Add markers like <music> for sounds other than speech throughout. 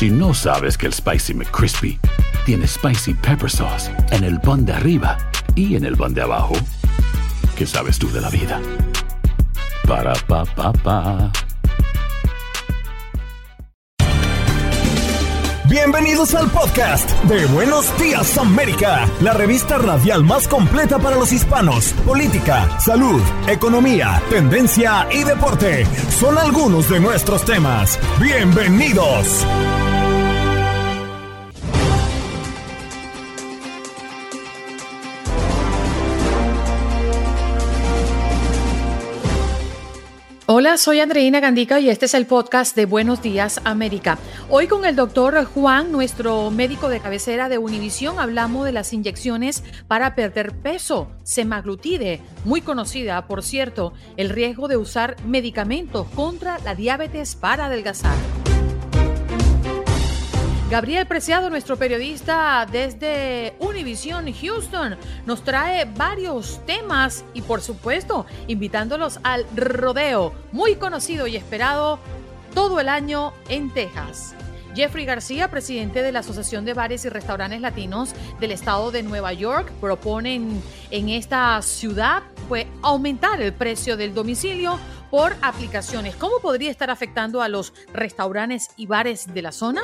Si no sabes que el Spicy McCrispy tiene Spicy Pepper Sauce en el pan de arriba y en el pan de abajo, ¿qué sabes tú de la vida? Para, pa, pa, pa. Bienvenidos al podcast de Buenos Días América, la revista radial más completa para los hispanos. Política, salud, economía, tendencia y deporte son algunos de nuestros temas. Bienvenidos. Hola, soy Andreina Gandica y este es el podcast de Buenos Días América. Hoy con el doctor Juan, nuestro médico de cabecera de Univisión, hablamos de las inyecciones para perder peso, semaglutide, muy conocida, por cierto, el riesgo de usar medicamentos contra la diabetes para adelgazar. Gabriel Preciado, nuestro periodista desde Univision Houston, nos trae varios temas y por supuesto invitándolos al rodeo, muy conocido y esperado todo el año en Texas. Jeffrey García, presidente de la Asociación de Bares y Restaurantes Latinos del estado de Nueva York, proponen en esta ciudad pues, aumentar el precio del domicilio por aplicaciones. ¿Cómo podría estar afectando a los restaurantes y bares de la zona?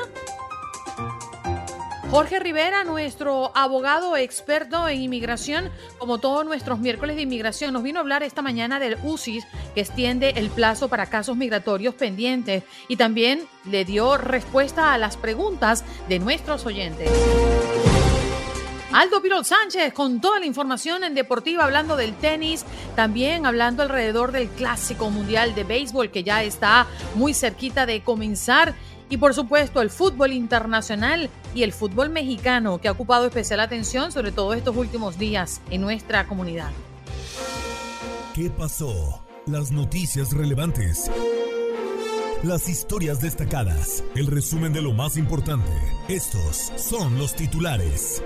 Jorge Rivera, nuestro abogado experto en inmigración, como todos nuestros miércoles de inmigración, nos vino a hablar esta mañana del UCIS, que extiende el plazo para casos migratorios pendientes y también le dio respuesta a las preguntas de nuestros oyentes. Aldo Pirol Sánchez con toda la información en deportiva, hablando del tenis, también hablando alrededor del Clásico Mundial de Béisbol que ya está muy cerquita de comenzar y por supuesto el fútbol internacional y el fútbol mexicano que ha ocupado especial atención sobre todo estos últimos días en nuestra comunidad. ¿Qué pasó? Las noticias relevantes. Las historias destacadas. El resumen de lo más importante. Estos son los titulares.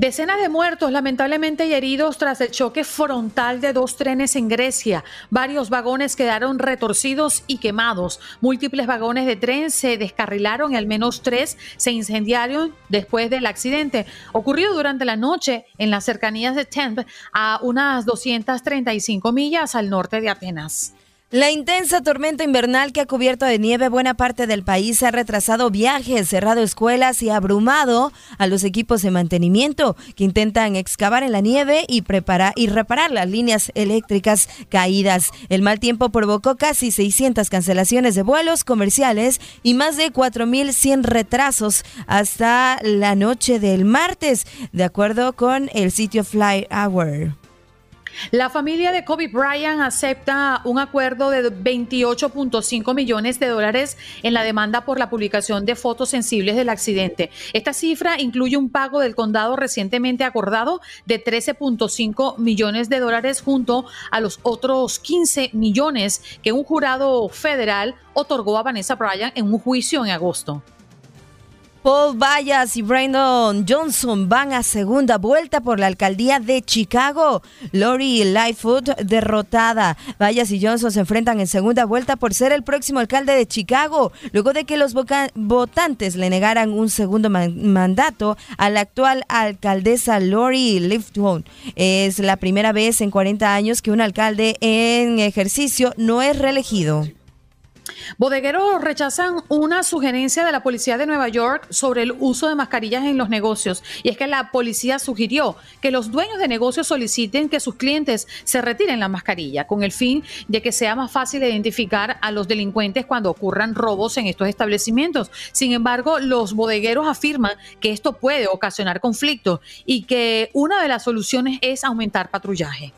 Decenas de muertos, lamentablemente, y heridos tras el choque frontal de dos trenes en Grecia. Varios vagones quedaron retorcidos y quemados. Múltiples vagones de tren se descarrilaron y al menos tres se incendiaron después del accidente. Ocurrió durante la noche en las cercanías de Tempe, a unas 235 millas al norte de Atenas. La intensa tormenta invernal que ha cubierto de nieve buena parte del país ha retrasado viajes, cerrado escuelas y abrumado a los equipos de mantenimiento que intentan excavar en la nieve y preparar y reparar las líneas eléctricas caídas. El mal tiempo provocó casi 600 cancelaciones de vuelos comerciales y más de 4.100 retrasos hasta la noche del martes, de acuerdo con el sitio Fly Hour. La familia de Kobe Bryant acepta un acuerdo de 28.5 millones de dólares en la demanda por la publicación de fotos sensibles del accidente. Esta cifra incluye un pago del condado recientemente acordado de 13.5 millones de dólares junto a los otros 15 millones que un jurado federal otorgó a Vanessa Bryant en un juicio en agosto. Paul Vallas y Brandon Johnson van a segunda vuelta por la alcaldía de Chicago. Lori Lightfoot derrotada. Vallas y Johnson se enfrentan en segunda vuelta por ser el próximo alcalde de Chicago, luego de que los votantes le negaran un segundo mandato a la actual alcaldesa Lori Lightfoot. Es la primera vez en 40 años que un alcalde en ejercicio no es reelegido. Bodegueros rechazan una sugerencia de la policía de Nueva York sobre el uso de mascarillas en los negocios. Y es que la policía sugirió que los dueños de negocios soliciten que sus clientes se retiren la mascarilla con el fin de que sea más fácil identificar a los delincuentes cuando ocurran robos en estos establecimientos. Sin embargo, los bodegueros afirman que esto puede ocasionar conflictos y que una de las soluciones es aumentar patrullaje.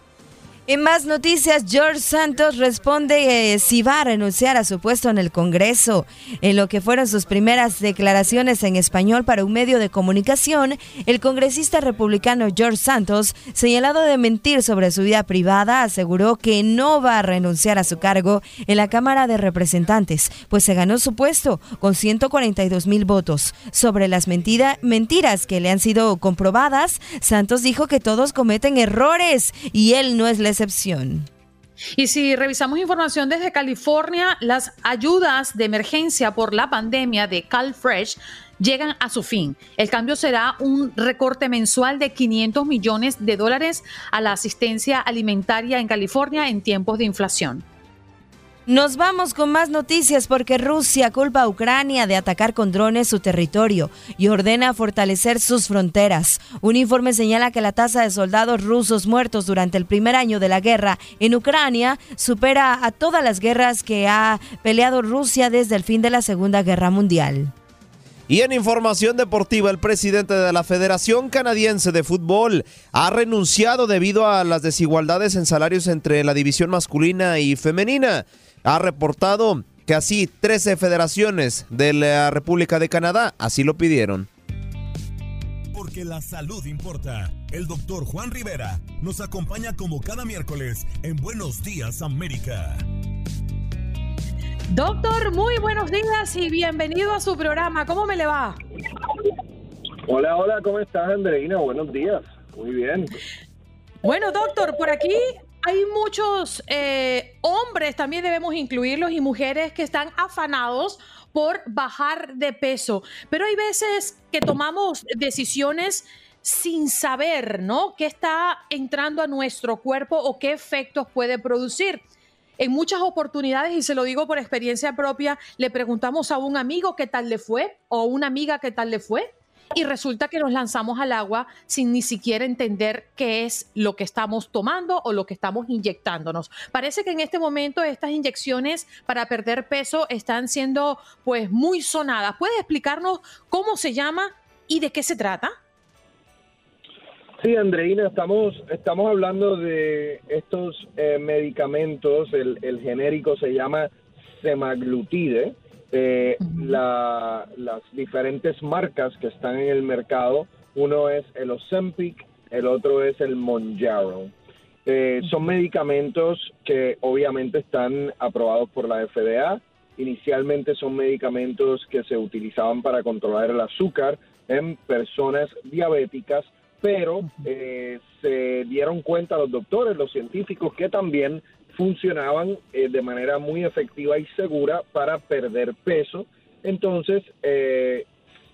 En más noticias, George Santos responde eh, si va a renunciar a su puesto en el Congreso. En lo que fueron sus primeras declaraciones en español para un medio de comunicación, el congresista republicano George Santos, señalado de mentir sobre su vida privada, aseguró que no va a renunciar a su cargo en la Cámara de Representantes, pues se ganó su puesto con 142 mil votos. Sobre las mentiras que le han sido comprobadas, Santos dijo que todos cometen errores y él no es la Y si revisamos información desde California, las ayudas de emergencia por la pandemia de CalFresh llegan a su fin. El cambio será un recorte mensual de 500 millones de dólares a la asistencia alimentaria en California en tiempos de inflación. Nos vamos con más noticias porque Rusia culpa a Ucrania de atacar con drones su territorio y ordena fortalecer sus fronteras. Un informe señala que la tasa de soldados rusos muertos durante el primer año de la guerra en Ucrania supera a todas las guerras que ha peleado Rusia desde el fin de la Segunda Guerra Mundial. Y en información deportiva, el presidente de la Federación Canadiense de Fútbol ha renunciado debido a las desigualdades en salarios entre la división masculina y femenina ha reportado que así 13 federaciones de la República de Canadá así lo pidieron. Porque la salud importa. El doctor Juan Rivera nos acompaña como cada miércoles en Buenos Días América. Doctor, muy buenos días y bienvenido a su programa. ¿Cómo me le va? Hola, hola, ¿cómo estás, Andreina? Buenos días. Muy bien. Bueno, doctor, por aquí hay muchos eh, hombres, también debemos incluirlos, y mujeres que están afanados por bajar de peso, pero hay veces que tomamos decisiones sin saber, ¿no? ¿Qué está entrando a nuestro cuerpo o qué efectos puede producir? En muchas oportunidades, y se lo digo por experiencia propia, le preguntamos a un amigo qué tal le fue o a una amiga qué tal le fue y resulta que nos lanzamos al agua sin ni siquiera entender qué es lo que estamos tomando o lo que estamos inyectándonos. Parece que en este momento estas inyecciones para perder peso están siendo pues muy sonadas. ¿Puedes explicarnos cómo se llama y de qué se trata? Sí, Andreina, estamos, estamos hablando de estos eh, medicamentos, el, el genérico se llama semaglutide, eh, las diferentes marcas que están en el mercado. Uno es el Ozempic, el otro es el Monjaro. Eh, son medicamentos que obviamente están aprobados por la FDA. Inicialmente son medicamentos que se utilizaban para controlar el azúcar en personas diabéticas, pero eh, se dieron cuenta los doctores, los científicos, que también funcionaban eh, de manera muy efectiva y segura para perder peso. Entonces, eh,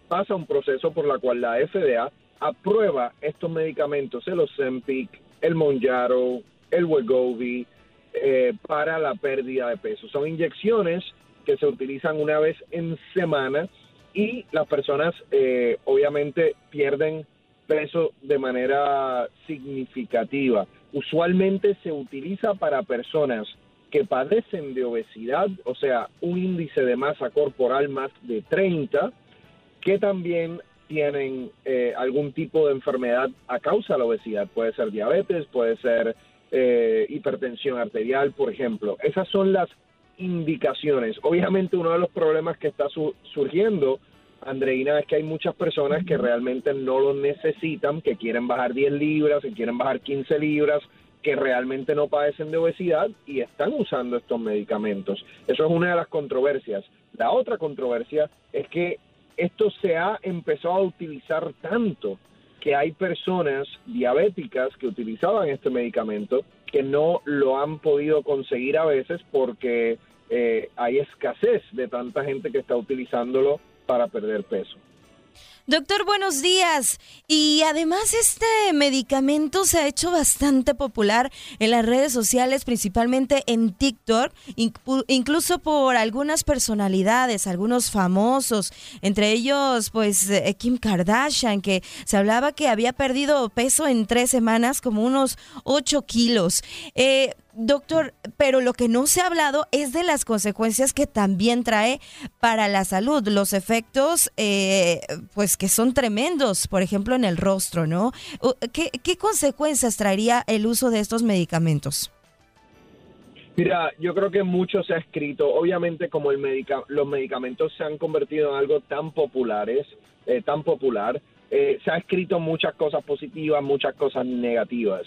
pasa un proceso por la cual la FDA aprueba estos medicamentos, el Ozempic, el Monjaro, el Wegovy, eh, para la pérdida de peso. Son inyecciones que se utilizan una vez en semana y las personas obviamente pierden peso de manera significativa usualmente se utiliza para personas que padecen de obesidad, o sea, un índice de masa corporal más de 30, que también tienen eh, algún tipo de enfermedad a causa de la obesidad. Puede ser diabetes, puede ser eh, hipertensión arterial, por ejemplo. Esas son las indicaciones. Obviamente uno de los problemas que está surgiendo Andreina, es que hay muchas personas que realmente no lo necesitan, que quieren bajar 10 libras, que quieren bajar 15 libras, que realmente no padecen de obesidad y están usando estos medicamentos. Eso es una de las controversias. La otra controversia es que esto se ha empezado a utilizar tanto que hay personas diabéticas que utilizaban este medicamento que no lo han podido conseguir a veces porque eh, hay escasez de tanta gente que está utilizándolo para perder peso. Doctor, buenos días. Y además este medicamento se ha hecho bastante popular en las redes sociales, principalmente en TikTok, incluso por algunas personalidades, algunos famosos, entre ellos pues eh, Kim Kardashian, que se hablaba que había perdido peso en tres semanas, como unos 8 kilos. Eh, Doctor, pero lo que no se ha hablado es de las consecuencias que también trae para la salud, los efectos, eh, pues que son tremendos, por ejemplo, en el rostro, ¿no? ¿Qué, ¿Qué, consecuencias traería el uso de estos medicamentos? Mira, yo creo que mucho se ha escrito. Obviamente, como el los medicamentos se han convertido en algo tan populares, eh, tan popular, eh, se ha escrito muchas cosas positivas, muchas cosas negativas.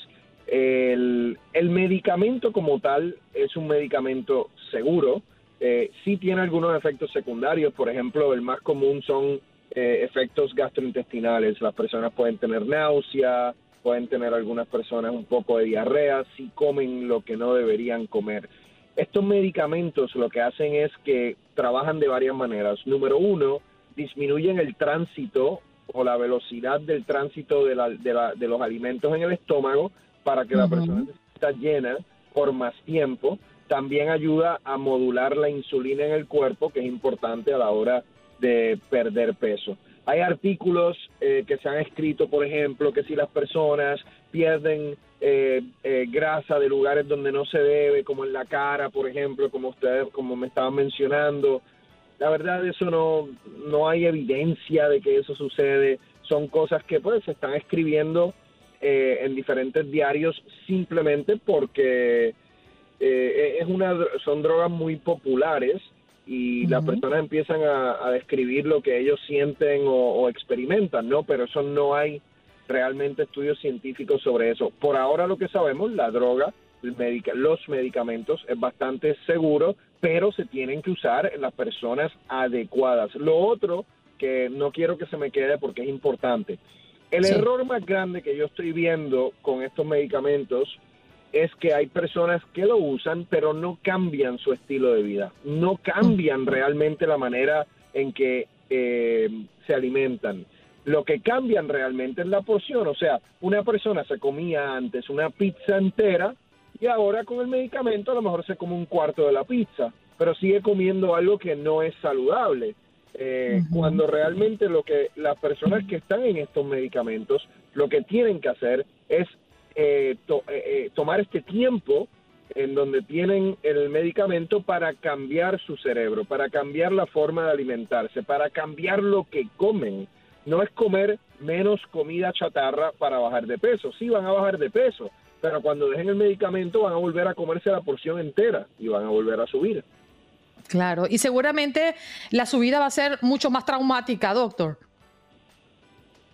El, medicamento como tal es un medicamento seguro, eh, sí tiene algunos efectos secundarios, por ejemplo, el más común son eh, efectos gastrointestinales, las personas pueden tener náusea, pueden tener algunas personas un poco de diarrea si comen lo que no deberían comer. Estos medicamentos lo que hacen es que trabajan de varias maneras. Número uno, disminuyen el tránsito o la velocidad del tránsito de, los alimentos en el estómago para que la persona esté llena por más tiempo. También ayuda a modular la insulina en el cuerpo, que es importante a la hora de perder peso. Hay artículos eh, que se han escrito, por ejemplo, que si las personas pierden eh, eh, grasa de lugares donde no se debe, como en la cara, por ejemplo, como ustedes, como me estaban mencionando, la verdad eso no, no hay evidencia de que eso sucede. Son cosas que pues se están escribiendo en diferentes diarios simplemente porque es una, son drogas muy populares y las personas empiezan a, describir lo que ellos sienten o, experimentan, ¿no? Pero eso no hay realmente estudios científicos sobre eso. Por ahora lo que sabemos, la droga, los medicamentos es bastante seguro, pero se tienen que usar en las personas adecuadas. Lo otro que no quiero que se me quede porque es importante. El error más grande que yo estoy viendo con estos medicamentos es que hay personas que lo usan, pero no cambian su estilo de vida, no cambian realmente la manera en que eh, se alimentan. Lo que cambian realmente es la porción, o sea, una persona se comía antes una pizza entera y ahora con el medicamento a lo mejor se come un cuarto de la pizza, pero sigue comiendo algo que no es saludable. Eh, cuando realmente lo que las personas que están en estos medicamentos lo que tienen que hacer es eh, eh, eh, tomar este tiempo en donde tienen el medicamento para cambiar su cerebro, para cambiar la forma de alimentarse, para cambiar lo que comen. No es comer menos comida chatarra para bajar de peso. Sí van a bajar de peso, pero cuando dejen el medicamento van a volver a comerse la porción entera y van a volver a subir. Claro, y seguramente la subida va a ser mucho más traumática, doctor.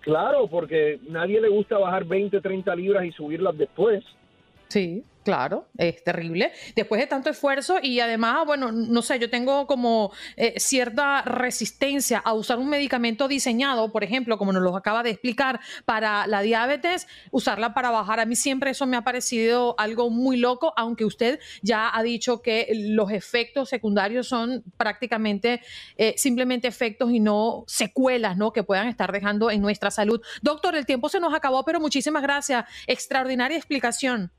Claro, porque nadie le gusta bajar 20, 30 libras y subirlas después. Sí. Claro, es terrible. Después de tanto esfuerzo y además, bueno, no sé, yo tengo como eh, cierta resistencia a usar un medicamento diseñado, por ejemplo, como nos lo acaba de explicar, para la diabetes, usarla para bajar. A mí siempre eso me ha parecido algo muy loco, aunque usted ya ha dicho que los efectos secundarios son prácticamente eh, simplemente efectos y no secuelas, ¿no? Que puedan estar dejando en nuestra salud. Doctor, el tiempo se nos acabó, pero muchísimas gracias. Extraordinaria explicación.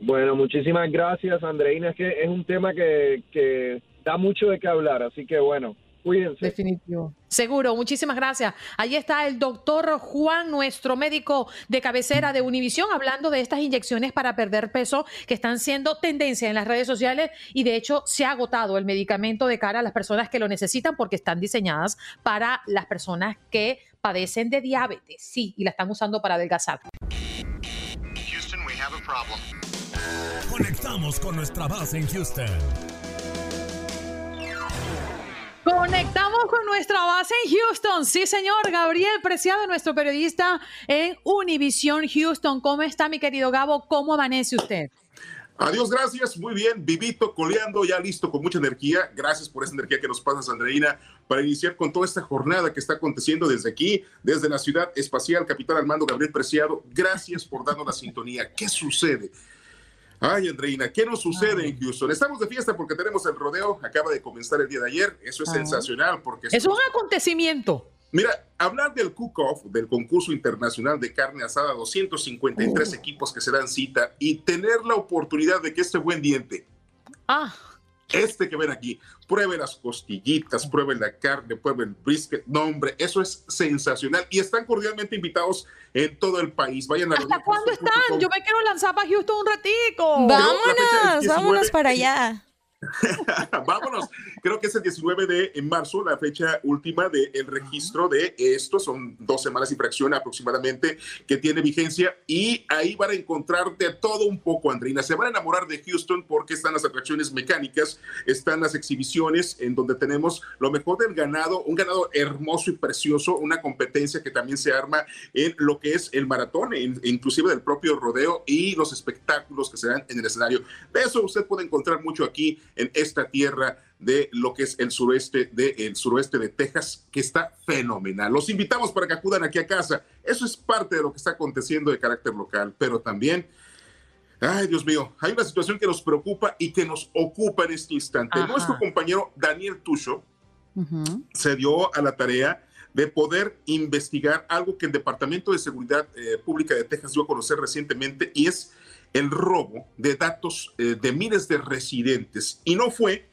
Bueno, muchísimas gracias, Andreina. Es que es un tema que, da mucho de qué hablar, así que bueno, cuídense. Definitivo. Seguro, muchísimas gracias. Ahí está el doctor Juan, nuestro médico de cabecera de Univisión, hablando de estas inyecciones para perder peso que están siendo tendencia en las redes sociales y de hecho se ha agotado el medicamento de cara a las personas que lo necesitan porque están diseñadas para las personas que padecen de diabetes. Sí, y la están usando para adelgazar. Houston, we have a problem. Conectamos con nuestra base en Houston. Conectamos con nuestra base en Houston. Sí, señor. Gabriel Preciado, nuestro periodista en Univision Houston. ¿Cómo está, mi querido Gabo? ¿Cómo amanece usted? Adiós, gracias. Muy bien. Vivito, coleando, ya listo, con mucha energía. Gracias por esa energía que nos pasas, Andreina, para iniciar con toda esta jornada que está aconteciendo desde aquí, desde la ciudad espacial, Capitán Armando Gabriel Preciado. Gracias por darnos la sintonía. ¿Qué sucede? Ay, Andreina, ¿qué nos sucede en Houston? Estamos de fiesta porque tenemos el rodeo, acaba de comenzar el día de ayer, eso es sensacional porque... Es un acontecimiento. Mira, hablar del cook-off, del concurso internacional de carne asada, 253 equipos que se dan cita y tener la oportunidad de que este buen diente... Ah este que ven aquí, prueben las costillitas, prueben la carne, prueben el brisket. No, hombre, eso es sensacional. Y están cordialmente invitados en todo el país. Vayan a ¿Hasta cuándo están? Yo me quiero lanzar para Houston un ratico. Vámonos, vámonos para allá. <laughs> Vámonos. Creo que es el 19 de marzo, la fecha última del el registro de esto. Son dos semanas y fracción aproximadamente que tiene vigencia. Y ahí van a encontrar de todo un poco, Andreina. Se van a enamorar de Houston porque están las atracciones mecánicas, están las exhibiciones en donde tenemos lo mejor del ganado, un ganado hermoso y precioso, una competencia que también se arma en lo que es el maratón, inclusive del propio rodeo y los espectáculos que se dan en el escenario. De eso usted puede encontrar mucho aquí en esta tierra de lo que es el suroeste de, el suroeste de Texas, que está fenomenal. Los invitamos para que acudan aquí a casa. Eso es parte de lo que está aconteciendo de carácter local, pero también Ay, Dios mío, hay una situación que nos preocupa y que nos ocupa en este instante. Nuestro compañero Daniel Tucho se dio a la tarea de poder investigar algo que el Departamento de Seguridad eh, Pública de Texas dio a conocer recientemente y es el robo de datos eh, de miles de residentes. Y no fue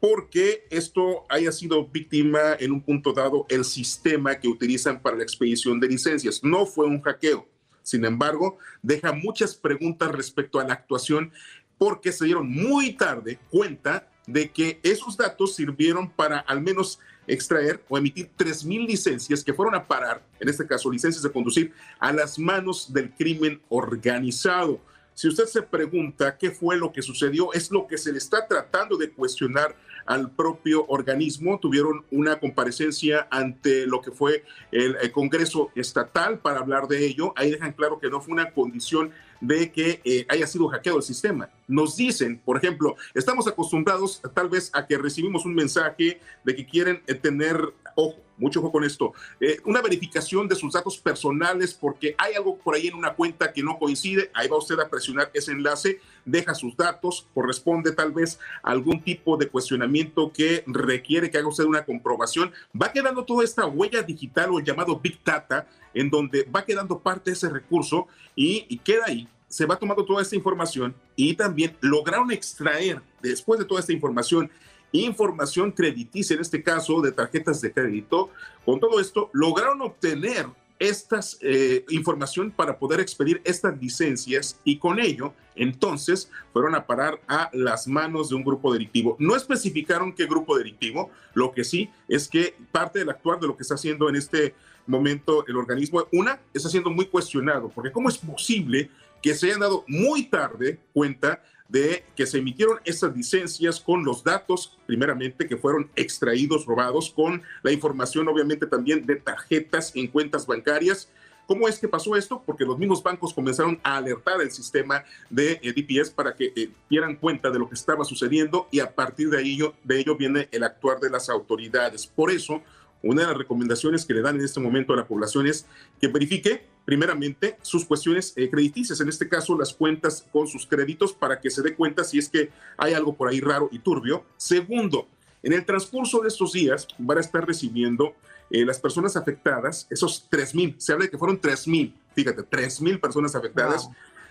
porque esto haya sido víctima en un punto dado el sistema que utilizan para la expedición de licencias. No fue un hackeo sin embargo, deja muchas preguntas respecto a la actuación porque se dieron muy tarde cuenta de que esos datos sirvieron para al menos extraer o emitir 3.000 licencias que fueron a parar, en este caso licencias de conducir, a las manos del crimen organizado. Si usted se pregunta qué fue lo que sucedió, es lo que se le está tratando de cuestionar al propio organismo. Tuvieron una comparecencia ante lo que fue el, Congreso Estatal para hablar de ello. Ahí dejan claro que no fue una condición de que eh, haya sido hackeado el sistema. Nos dicen, por ejemplo, estamos acostumbrados tal vez a que recibimos un mensaje de que quieren eh, tener, ojo, mucho ojo con esto, eh, una verificación de sus datos personales porque hay algo por ahí en una cuenta que no coincide, ahí va usted a presionar ese enlace, deja sus datos, corresponde tal vez a algún tipo de cuestionamiento que requiere que haga usted una comprobación, va quedando toda esta huella digital o el llamado Big Data, en donde va quedando parte de ese recurso y, y queda ahí se va tomando toda esta información y también lograron extraer, después de toda esta información, información crediticia, en este caso de tarjetas de crédito. Con todo esto, lograron obtener esta eh, información para poder expedir estas licencias y con ello, entonces, fueron a parar a las manos de un grupo delictivo. No especificaron qué grupo delictivo, lo que sí es que parte del actuar de lo que está haciendo en este momento el organismo, una, está siendo muy cuestionado, porque ¿cómo es posible que se hayan dado muy tarde cuenta de que se emitieron estas licencias con los datos, primeramente, que fueron extraídos, robados, con la información, obviamente, también de tarjetas en cuentas bancarias. ¿Cómo es que pasó esto? Porque los mismos bancos comenzaron a alertar el sistema de eh, DPS para que eh, dieran cuenta de lo que estaba sucediendo y a partir de ello, de ello viene el actuar de las autoridades. Por eso, una de las recomendaciones que le dan en este momento a la población es que verifique primeramente sus cuestiones eh, crediticias, en este caso las cuentas con sus créditos para que se dé cuenta si es que hay algo por ahí raro y turbio. Segundo, en el transcurso de estos días van a estar recibiendo eh, las personas afectadas, esos 3 mil, se habla de que fueron 3 mil, fíjate, 3 mil personas afectadas,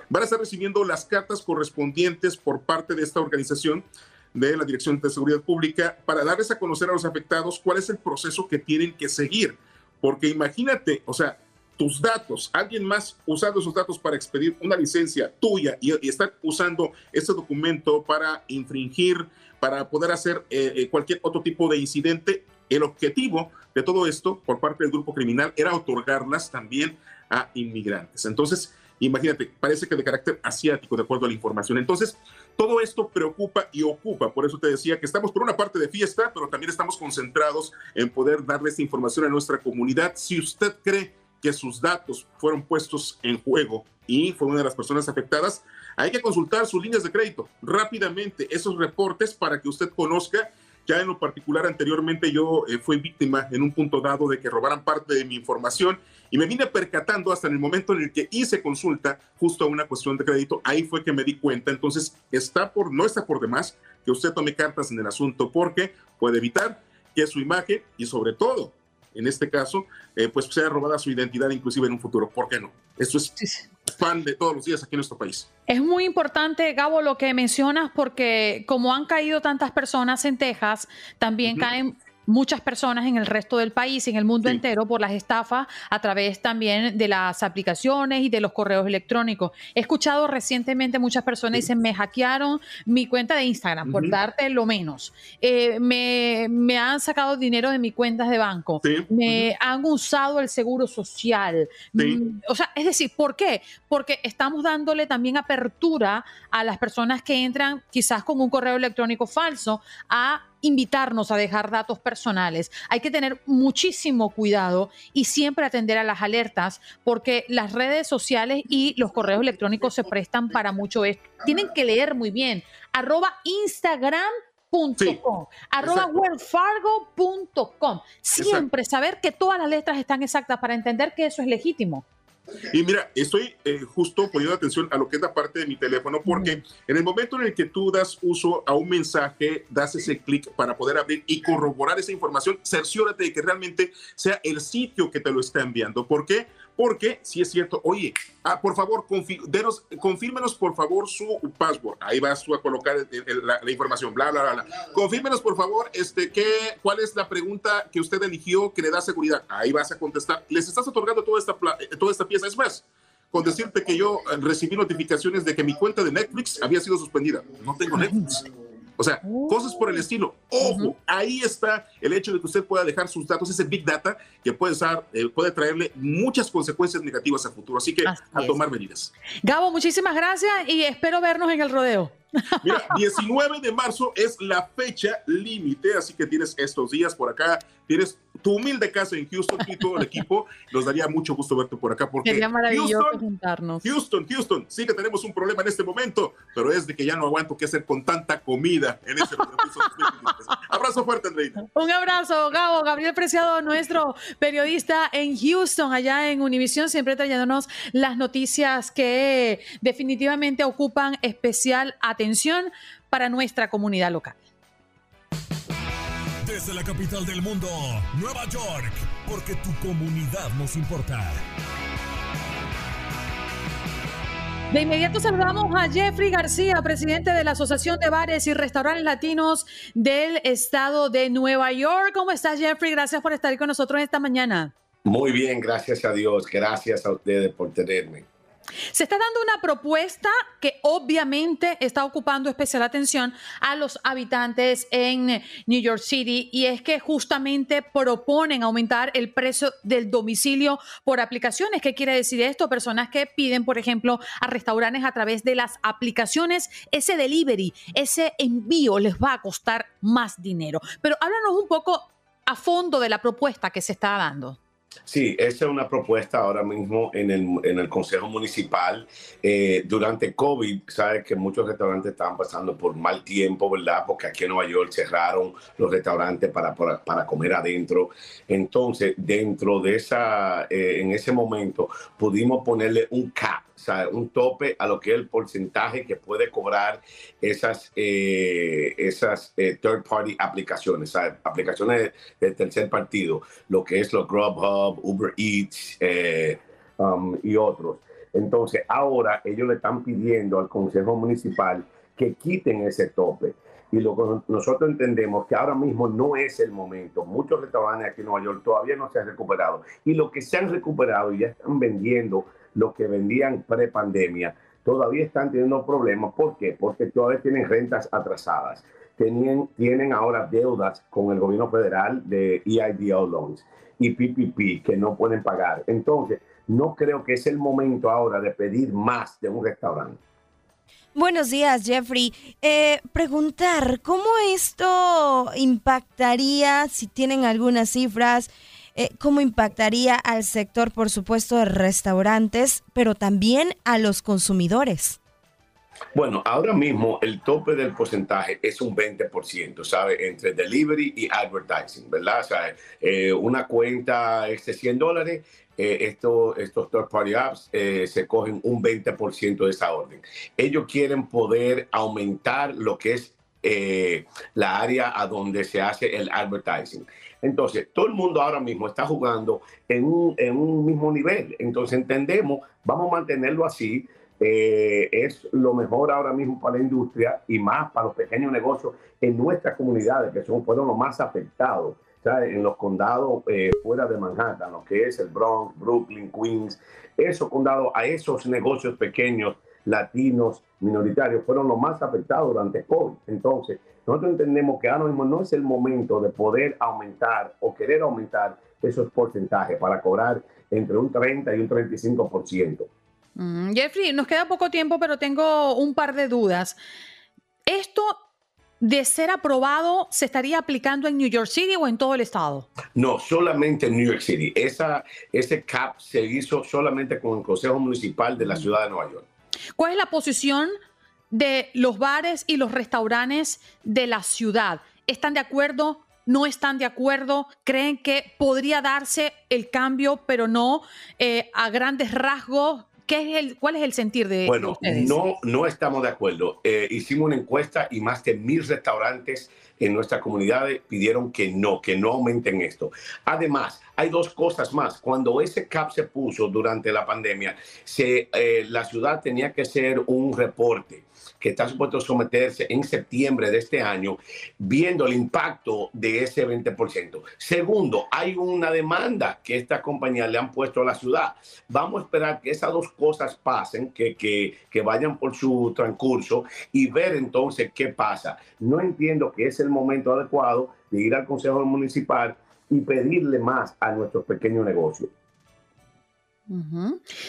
van a estar recibiendo las cartas correspondientes por parte de esta organización de la Dirección de Seguridad Pública para darles a conocer a los afectados cuál es el proceso que tienen que seguir. Porque imagínate, o sea, tus datos, alguien más usando esos datos para expedir una licencia tuya y, y estar usando ese documento para infringir, para poder hacer eh, eh, cualquier otro tipo de incidente, el objetivo de todo esto por parte del grupo criminal era otorgarlas también a inmigrantes. Entonces, imagínate, parece que de carácter asiático, de acuerdo a la información. Entonces, todo esto preocupa y ocupa. Por eso te decía que estamos por una parte de fiesta, pero también estamos concentrados en poder darle esta información a nuestra comunidad. Si usted cree que sus datos fueron puestos en juego y fue una de las personas afectadas, hay que consultar sus líneas de crédito rápidamente, esos reportes para que usted conozca ya en lo particular, anteriormente yo eh, fui víctima en un punto dado de que robaran parte de mi información y me vine percatando hasta en el momento en el que hice consulta justo a una cuestión de crédito. Ahí fue que me di cuenta. Entonces, está por, no está por demás que usted tome cartas en el asunto porque puede evitar que su imagen y sobre todo en este caso, eh, pues sea robada su identidad inclusive en un futuro. ¿Por qué no? Eso es pan de todos los días aquí en nuestro país. Es muy importante, Gabo, lo que mencionas, porque como han caído tantas personas en Texas, también caen muchas personas en el resto del país, en el mundo entero, por las estafas a través también de las aplicaciones y de los correos electrónicos. He escuchado recientemente muchas personas dicen, me hackearon mi cuenta de Instagram, por darte lo menos. Eh, me, han sacado dinero de mis cuentas de banco. Me han usado el seguro social. Mm, o sea, es decir, ¿por qué? Porque estamos dándole también apertura a las personas que entran quizás con un correo electrónico falso a invitarnos a dejar datos personales. Hay que tener muchísimo cuidado y siempre atender a las alertas porque las redes sociales y los correos electrónicos se prestan para mucho esto. Tienen que leer muy bien. Arroba Instagram arroba wellfargo.com. Siempre saber que todas las letras están exactas para entender que eso es legítimo. Y mira, estoy eh, justo poniendo atención a lo que es la parte de mi teléfono, porque en el momento en el que tú das uso a un mensaje, das ese clic para poder abrir y corroborar esa información, cerciórate de que realmente sea el sitio que te lo está enviando. ¿Por qué? Porque si es cierto, oye, ah, por favor, denos, confírmenos por favor su password. Ahí vas tú a colocar la, información, bla, bla, bla, Confírmenos por favor, este, qué, cuál es la pregunta que usted eligió que le da seguridad. Ahí vas a contestar. Les estás otorgando toda esta, eh, toda esta pieza. Es más, con decirte que yo recibí notificaciones de que mi cuenta de Netflix había sido suspendida. No tengo Netflix. O sea, cosas por el estilo. Ojo, ahí está el hecho de que usted pueda dejar sus datos, ese big data que puede, usar, eh, puede traerle muchas consecuencias negativas a futuro. Así que a tomar medidas. Gabo, muchísimas gracias y espero vernos en el rodeo. <laughs> Mira, 19 de marzo es la fecha límite, así que tienes estos días por acá, tienes tu humilde casa en Houston y todo el equipo. <laughs> Nos daría mucho gusto verte por acá porque Sería maravilloso Houston, Houston, Houston, sí que tenemos un problema en este momento, pero es de que ya no aguanto qué hacer con tanta comida en este momento. <laughs> abrazo fuerte, Andreina. Un abrazo, Gabo, Gabriel Preciado, nuestro periodista en Houston, allá en Univision, siempre trayéndonos las noticias que definitivamente ocupan especial atención para nuestra comunidad local. Desde la capital del mundo, Nueva York, porque tu comunidad nos importa. De inmediato saludamos a Jeffrey García, presidente de la Asociación de Bares y Restaurantes Latinos del Estado de Nueva York. ¿Cómo estás, Jeffrey? Gracias por estar con nosotros esta mañana. Muy bien, gracias a Dios. Gracias a ustedes por tenerme. Se está dando una propuesta que obviamente está ocupando especial atención a los habitantes en New York City y es que justamente proponen aumentar el precio del domicilio por aplicaciones. ¿Qué quiere decir esto? Personas que piden, por ejemplo, a restaurantes a través de las aplicaciones, ese delivery, ese envío les va a costar más dinero. Pero háblanos un poco a fondo de la propuesta que se está dando. Sí, esa es una propuesta ahora mismo en el, en el Consejo Municipal. Eh, durante COVID, sabes que muchos restaurantes estaban pasando por mal tiempo, ¿verdad? Porque aquí en Nueva York cerraron los restaurantes para, para, comer adentro. Entonces, dentro de esa, eh, en ese momento, pudimos ponerle un cap un tope a lo que es el porcentaje que puede cobrar esas, eh, esas eh, third party aplicaciones, aplicaciones del tercer partido, lo que es los Grubhub, Uber Eats eh, um, y otros. Entonces, ahora ellos le están pidiendo al Consejo Municipal que quiten ese tope. Y lo que nosotros entendemos que ahora mismo no es el momento. Muchos restaurantes aquí en Nueva York todavía no se han recuperado. Y los que se han recuperado y ya están vendiendo lo que vendían pre-pandemia, todavía están teniendo problemas. ¿Por qué? Porque todavía tienen rentas atrasadas. Tienen, tienen ahora deudas con el gobierno federal de EIDL loans y PPP que no pueden pagar. Entonces, no creo que es el momento ahora de pedir más de un restaurante. Buenos días, Jeffrey. Eh, preguntar, ¿cómo esto impactaría, si tienen algunas cifras, eh, cómo impactaría al sector, por supuesto, de restaurantes, pero también a los consumidores? Bueno, ahora mismo el tope del porcentaje es un 20%, ¿sabe? Entre delivery y advertising, ¿verdad? O sea, eh, una cuenta es de 100 dólares, eh, estos third party apps se cogen un 20% de esa orden. Ellos quieren poder aumentar lo que es la área a donde se hace el advertising. Entonces, todo el mundo ahora mismo está jugando en un, mismo nivel. Entonces, entendemos, vamos a mantenerlo así. Eh, es lo mejor ahora mismo para la industria y más para los pequeños negocios en nuestras comunidades, que son, fueron los más afectados. En los condados eh, fuera de Manhattan, lo que es el Bronx, Brooklyn, Queens, esos condados, a esos negocios pequeños, latinos, minoritarios, fueron los más afectados durante COVID. Entonces, nosotros entendemos que ahora mismo no es el momento de poder aumentar o querer aumentar esos porcentajes para cobrar entre un 30 y un 35%. Mm, Jeffrey, nos queda poco tiempo, pero tengo un par de dudas. ¿Esto de ser aprobado se estaría aplicando en New York City o en todo el estado? No, solamente en New York City. Esa, ese CAP se hizo solamente con el Consejo Municipal de la mm. Ciudad de Nueva York. ¿Cuál es la posición de los bares y los restaurantes de la ciudad. ¿Están de acuerdo? ¿No están de acuerdo? ¿Creen que podría darse el cambio, pero no eh, a grandes rasgos? ¿Qué es el, ¿Cuál es el sentir de, bueno, ustedes? no, no estamos de acuerdo. Eh, hicimos una encuesta y más de mil restaurantes en nuestra comunidad pidieron que no, que no aumenten esto. Además, hay dos cosas más. Cuando ese CAP se puso durante la pandemia, se, eh, la ciudad tenía que hacer un reporte que está supuesto someterse en septiembre de este año, viendo el impacto de ese 20%. Segundo, hay una demanda que esta compañía le han puesto a la ciudad. Vamos a esperar que esas dos cosas pasen, que, que, que vayan por su transcurso y ver entonces qué pasa. No entiendo que es el momento adecuado de ir al Consejo Municipal y pedirle más a nuestros pequeños negocios.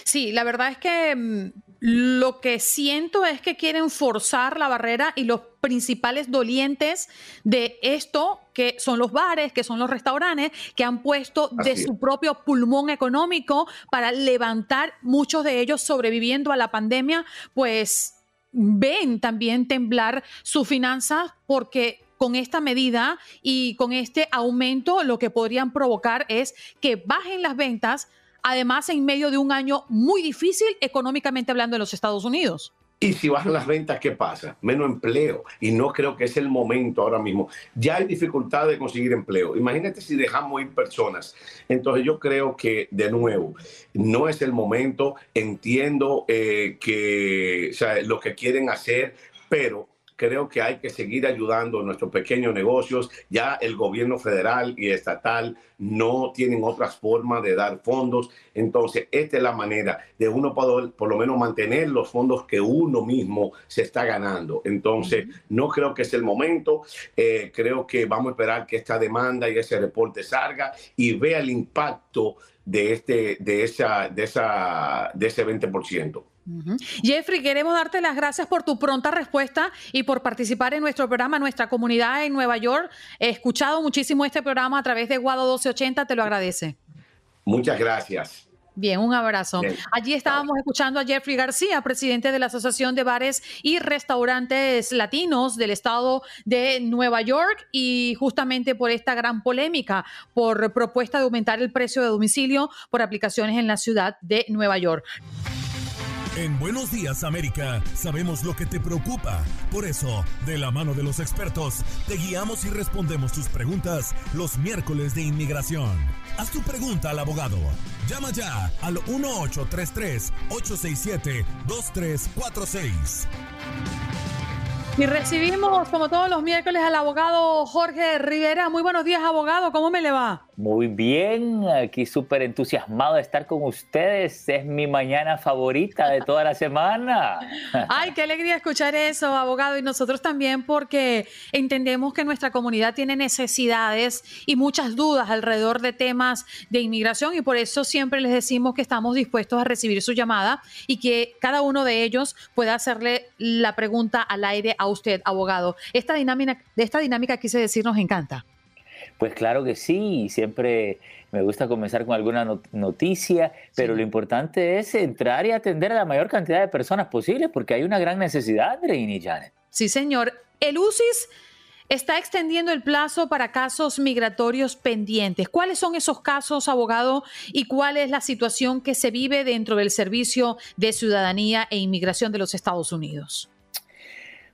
Sí, la verdad es que mm, lo que siento es que quieren forzar la barrera y los principales dolientes de esto, que son los bares, que son los restaurantes, que han puesto de es. su propio pulmón económico para levantar, muchos de ellos sobreviviendo a la pandemia, pues ven también temblar sus finanzas porque con esta medida y con este aumento lo que podrían provocar es que bajen las ventas, además en medio de un año muy difícil económicamente hablando en los Estados Unidos. Y si bajan las ventas, ¿qué pasa? Menos empleo. Y no creo que es el momento ahora mismo. Ya hay dificultad de conseguir empleo. Imagínate si dejamos ir personas. Entonces yo creo que, de nuevo, no es el momento. Entiendo eh, que o lo que quieren hacer, pero creo que hay que seguir ayudando a nuestros pequeños negocios. Ya el gobierno federal y estatal no tienen otras formas de dar fondos. Entonces, esta es la manera de uno poder, por lo menos, mantener los fondos que uno mismo se está ganando. Entonces, no creo que es el momento. Eh, creo que vamos a esperar que esta demanda y ese reporte salga y vea el impacto de, este, de, esa, de, esa, de ese 20%. Jeffrey, queremos darte las gracias por tu pronta respuesta y por participar en nuestro programa, nuestra comunidad en Nueva York. He escuchado muchísimo este programa a través de Guado 1280, te lo agradece. Muchas gracias. Bien, un abrazo. Bien. Allí estábamos escuchando a Jeffrey García, presidente de la Asociación de Bares y Restaurantes Latinos del estado de Nueva York y justamente por esta gran polémica por propuesta de aumentar el precio de domicilio por aplicaciones en la ciudad de Nueva York. En Buenos Días América sabemos lo que te preocupa. Por eso, de la mano de los expertos, te guiamos y respondemos tus preguntas los miércoles de inmigración. Haz tu pregunta al abogado. Llama ya al 1833-867-2346. Y recibimos, como todos los miércoles, al abogado Jorge Rivera. Muy buenos días, abogado. ¿Cómo me le va? Muy bien, aquí súper entusiasmado de estar con ustedes. Es mi mañana favorita de toda la semana. <laughs> Ay, qué alegría escuchar eso, abogado. Y nosotros también porque entendemos que nuestra comunidad tiene necesidades y muchas dudas alrededor de temas de inmigración y por eso siempre les decimos que estamos dispuestos a recibir su llamada y que cada uno de ellos pueda hacerle la pregunta al aire a usted, abogado. Esta dinámica, esta dinámica quise decir nos encanta. Pues claro que sí, siempre me gusta comenzar con alguna not- noticia, pero Sí. lo importante es entrar y atender a la mayor cantidad de personas posible porque hay una gran necesidad, Andreina y Janet. Sí, señor. El UCIS está extendiendo el plazo para casos migratorios pendientes. ¿Cuáles son esos casos, abogado, y cuál es la situación que se vive dentro del Servicio de Ciudadanía e Inmigración de los Estados Unidos?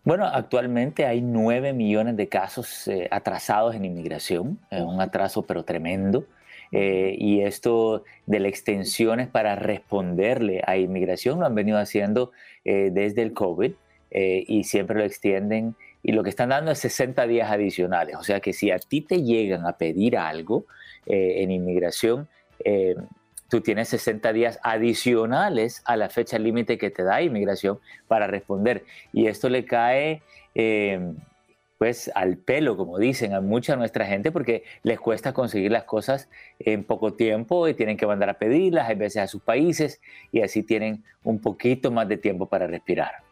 Bueno, actualmente hay 9 millones de casos eh, atrasados en inmigración, es un atraso pero tremendo. Eh, y esto de las extensiones para responderle a inmigración lo han venido haciendo eh, desde el COVID eh, y siempre lo extienden y lo que están dando es 60 días adicionales. O sea que si a ti te llegan a pedir algo eh, en inmigración, eh, tú tienes 60 días adicionales a la fecha límite que te da inmigración para responder. Y esto le cae eh, pues al pelo, como dicen, a mucha nuestra gente porque les cuesta conseguir las cosas en poco tiempo y tienen que mandar a pedirlas, a veces a sus países, y así tienen un poquito más de tiempo para respirar.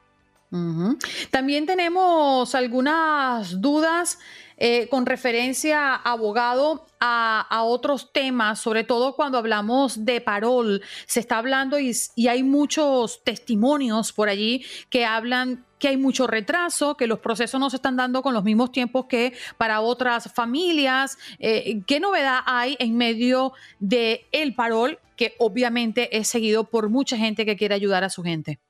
También tenemos algunas dudas eh, con referencia, abogado, a, otros temas, sobre todo cuando hablamos de parol. Se está hablando y, hay muchos testimonios por allí que hablan que hay mucho retraso, que los procesos no se están dando con los mismos tiempos que para otras familias. Eh, ¿Qué novedad hay en medio de el parol, que obviamente es seguido por mucha gente que quiere ayudar a su gente?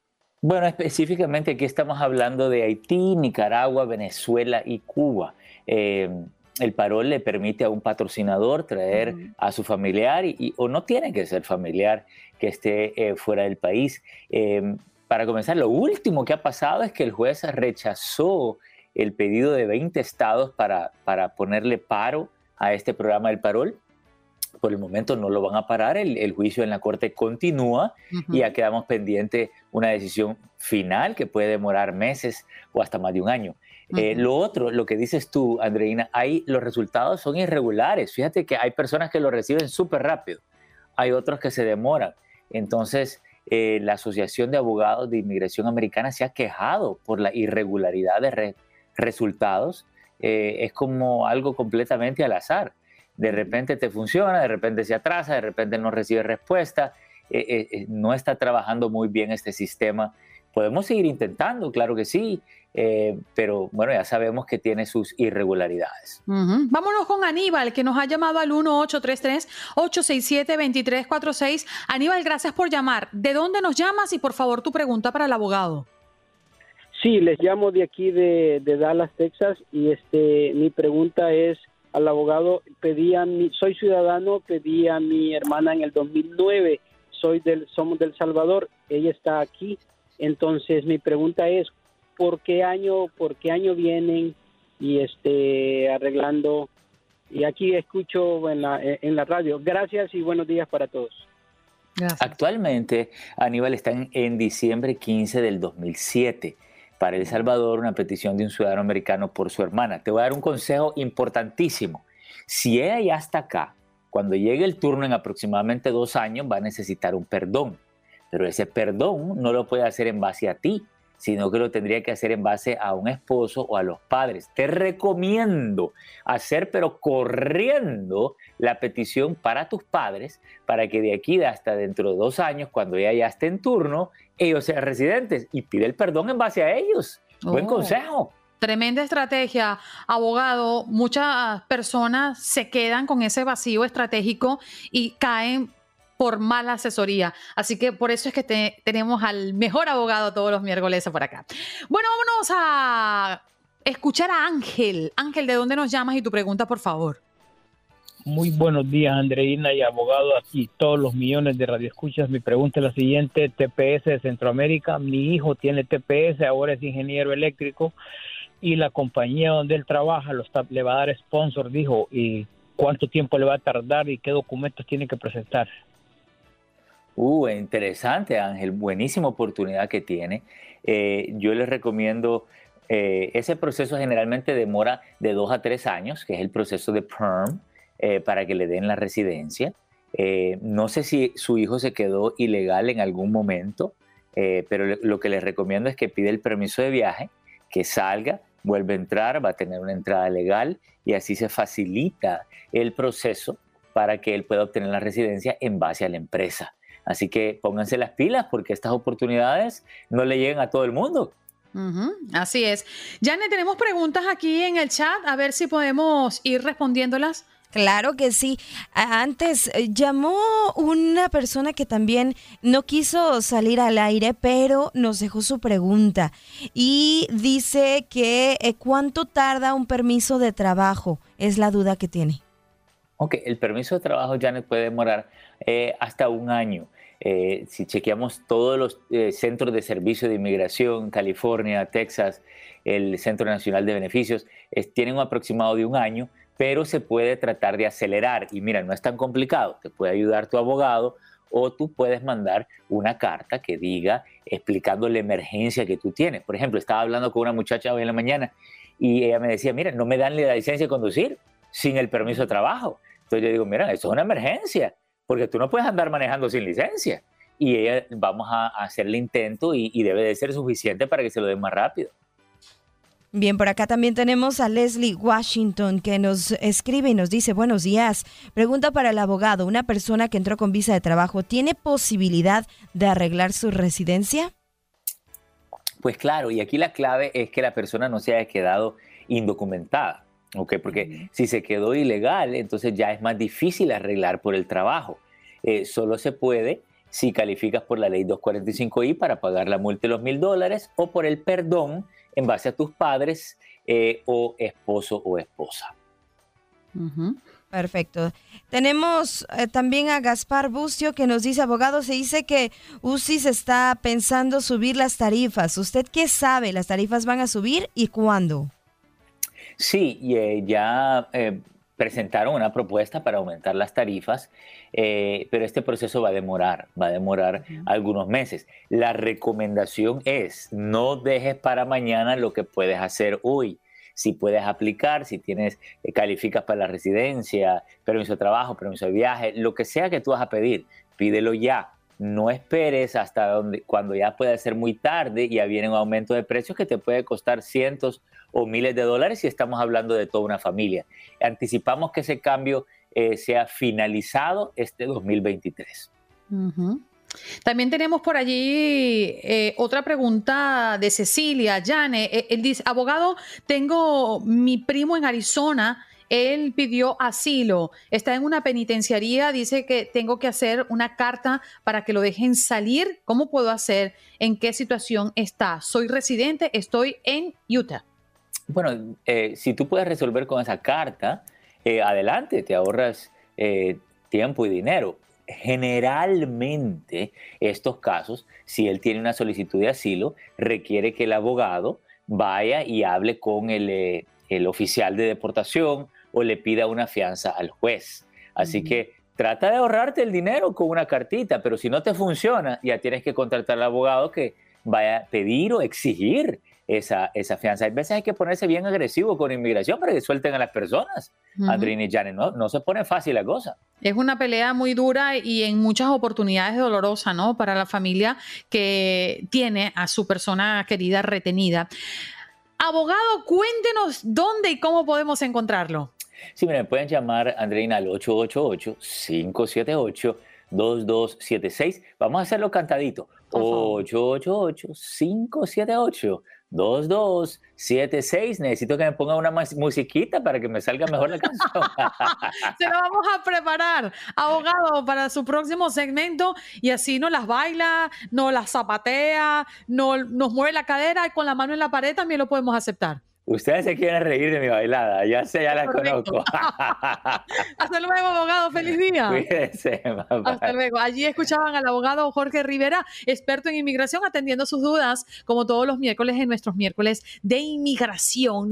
Bueno, específicamente aquí estamos hablando de Haití, Nicaragua, Venezuela y Cuba. Eh, el parol le permite a un patrocinador traer a su familiar y, o no tiene que ser familiar que esté eh, fuera del país. Em, para comenzar, lo último que ha pasado es que el juez rechazó el pedido de 20 estados para, para ponerle paro a este programa del parol. Por el momento no lo van a parar, el, juicio en la corte continúa y ya quedamos pendiente una decisión final que puede demorar meses o hasta más de un año. Eh, lo otro, lo que dices tú, Andreina, hay, los resultados son irregulares. Fíjate que hay personas que lo reciben súper rápido, hay otros que se demoran. Entonces, eh, la Asociación de Abogados de Inmigración Americana se ha quejado por la irregularidad de resultados. Eh, es como algo completamente al azar. De repente te funciona, de repente se atrasa, de repente no recibe respuesta. no está trabajando muy bien este sistema Podemos seguir intentando, claro que sí, eh, pero bueno, ya sabemos que tiene sus irregularidades. Vámonos con Aníbal, que nos ha llamado al 1833-867-2346. Aníbal, gracias por llamar. ¿De dónde nos llamas? Y por favor, tu pregunta para el abogado. Sí, les llamo de aquí de, Dallas, Texas, y este mi pregunta es al abogado, pedí a mi, soy ciudadano, pedí a mi hermana en el 2009, soy del, somos del Salvador, ella está aquí, entonces mi pregunta es, ¿por qué año, por qué año vienen y este arreglando? Y aquí escucho en la, en la radio. Gracias y buenos días para todos. Actualmente, Aníbal está en, diciembre 15 del 2007 para El Salvador una petición de un ciudadano americano por su hermana. Te voy a dar un consejo importantísimo. Si ella ya está acá, cuando llegue el turno en aproximadamente dos años, va a necesitar un perdón. Pero ese perdón no lo puede hacer en base a ti, sino que lo tendría que hacer en base a un esposo o a los padres. Te recomiendo hacer, pero corriendo, la petición para tus padres, para que de aquí hasta dentro de dos años, cuando ella ya esté en turno, ellos sean residentes y pide el perdón en base a ellos. Buen oh. consejo. Tremenda estrategia, abogado. Muchas personas se quedan con ese vacío estratégico y caen por mala asesoría. Así que por eso es que tenemos al mejor abogado todos los miércoles por acá. Bueno, vámonos a escuchar a Ángel. Ángel, ¿de dónde nos llamas y tu pregunta, por favor? Muy buenos días, Andreina y abogado, aquí todos los millones de radioescuchas. Mi pregunta es la siguiente, TPS de Centroamérica. Mi hijo tiene TPS, ahora es ingeniero eléctrico y la compañía donde él trabaja le va a dar sponsor, dijo, y cuánto tiempo le va a tardar y qué documentos tiene que presentar. Uh, interesante, Ángel. Buenísima oportunidad que tiene. Eh, yo les recomiendo, eh, ese proceso generalmente demora de dos a tres años, que es el proceso de PERM, eh, para que le den la residencia. no sé si su hijo se quedó ilegal en algún momento, pero lo que les recomiendo es que pide el permiso de viaje, que salga, vuelve a entrar, va a tener una entrada legal y así se facilita el proceso para que él pueda obtener la residencia en base a la empresa. Así que pónganse las pilas porque estas oportunidades no le llegan a todo el mundo. así es. Janet, tenemos preguntas aquí en el chat, a ver si podemos ir respondiéndolas. Claro que sí. Antes eh, llamó una persona que también no quiso salir al aire, pero nos dejó su pregunta y dice que eh, cuánto tarda un permiso de trabajo, es la duda que tiene. Ok, el permiso de trabajo, Janet, puede demorar eh, hasta un año. Eh, si chequeamos todos los eh, centros de servicio de inmigración, California, Texas, el Centro Nacional de Beneficios, tienen un aproximado de un año, pero se puede tratar de acelerar. Y mira, no es tan complicado, te puede ayudar tu abogado o tú puedes mandar una carta que diga explicando la emergencia que tú tienes. Por ejemplo, estaba hablando con una muchacha hoy en la mañana y ella me decía, mira, no me dan la licencia de conducir sin el permiso de trabajo. Entonces yo digo, mira, eso es una emergencia, porque tú no puedes andar manejando sin licencia. Y ella, vamos a, hacer el intento y, debe de ser suficiente para que se lo den más rápido. Bien, por acá también tenemos a Leslie Washington que nos escribe y nos dice, buenos días. Pregunta para el abogado, ¿una persona que entró con visa de trabajo tiene posibilidad de arreglar su residencia? Pues claro, y aquí la clave es que la persona no se haya quedado indocumentada, ¿ok? Porque si se quedó ilegal, entonces ya es más difícil arreglar por el trabajo. Eh, solo se puede si calificas por la ley 245i para pagar la multa de los mil dólares o por el perdón en base a tus padres eh, o esposo o esposa. Perfecto. Tenemos eh, también a Gaspar Bucio que nos dice, abogado, se dice que UCI está pensando subir las tarifas. ¿Usted qué sabe? ¿Las tarifas van a subir y cuándo? Sí, eh, ya presentaron una propuesta para aumentar las tarifas, eh, pero este proceso va a demorar, va a demorar algunos meses. La recomendación es no dejes para mañana lo que puedes hacer hoy. Si puedes aplicar, si tienes, eh, calificas para la residencia, permiso de trabajo, permiso de viaje, lo que sea que tú vas a pedir, pídelo ya. No esperes hasta donde, cuando ya pueda ser muy tarde y ya viene un aumento de precios que te puede costar cientos o miles de dólares si estamos hablando de toda una familia. Anticipamos que ese cambio eh, sea finalizado este 2023. También tenemos por allí eh, otra pregunta de Cecilia, Jane. Eh, él dice, abogado, tengo mi primo en Arizona. Él pidió asilo, está en una penitenciaría, dice que tengo que hacer una carta para que lo dejen salir. ¿Cómo puedo hacer? ¿En qué situación está? Soy residente, estoy en Utah. Bueno, eh, si tú puedes resolver con esa carta, eh, adelante, te ahorras eh, tiempo y dinero. Generalmente, estos casos, si él tiene una solicitud de asilo, requiere que el abogado vaya y hable con el, oficial de deportación o le pida una fianza al juez. Así que trata de ahorrarte el dinero con una cartita, pero si no te funciona, ya tienes que contratar al abogado que vaya a pedir o exigir esa, esa fianza. Hay veces hay que ponerse bien agresivo con inmigración para que suelten a las personas. Uh y Janet, no, no se pone fácil la cosa. Es una pelea muy dura y en muchas oportunidades dolorosa, ¿no? Para la familia que tiene a su persona querida retenida. Abogado, cuéntenos dónde y cómo podemos encontrarlo. Sí, me pueden llamar, Andreina, al 888-578-2276. Vamos a hacerlo cantadito. 888-578. 2276. Necesito que me ponga una musiquita para que me salga mejor la canción. <laughs> Se lo vamos a preparar, abogado, para su próximo segmento y así no las baila, no las zapatea, no nos mueve la cadera y con la mano en la pared también lo podemos aceptar. Ustedes se quieren reír de mi bailada, ya sé, ya la conozco. <laughs> Hasta luego, abogado, feliz día. Cuídense, Hasta luego. Allí escuchaban al abogado Jorge Rivera, experto en inmigración, atendiendo sus dudas, como todos los miércoles en nuestros miércoles de inmigración.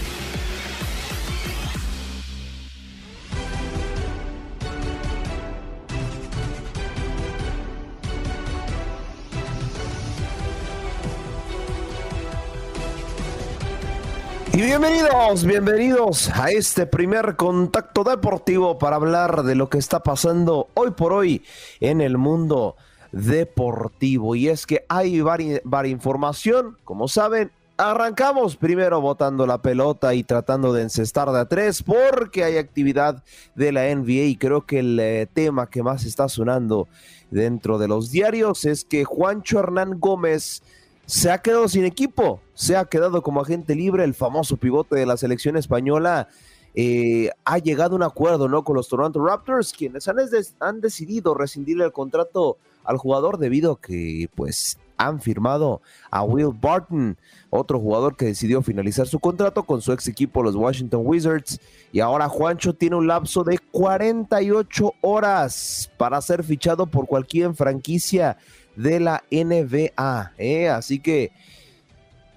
Y bienvenidos, bienvenidos a este primer contacto deportivo para hablar de lo que está pasando hoy por hoy en el mundo deportivo. Y es que hay varia, información, como saben, Arrancamos primero botando la pelota y tratando de encestar de a tres porque hay actividad de la NBA y creo que el eh, tema que más está sonando dentro de los diarios es que Juancho Hernán Gómez se ha quedado sin equipo, se ha quedado como agente libre, el famoso pivote de la selección española. Eh, ha llegado a un acuerdo ¿no? con los Toronto Raptors, quienes han, han decidido rescindir el contrato al jugador debido a que pues han firmado a Will Barton, otro jugador que decidió finalizar su contrato con su ex equipo, los Washington Wizards. Y ahora Juancho tiene un lapso de 48 horas para ser fichado por cualquier franquicia de la NBA. ¿eh? Así que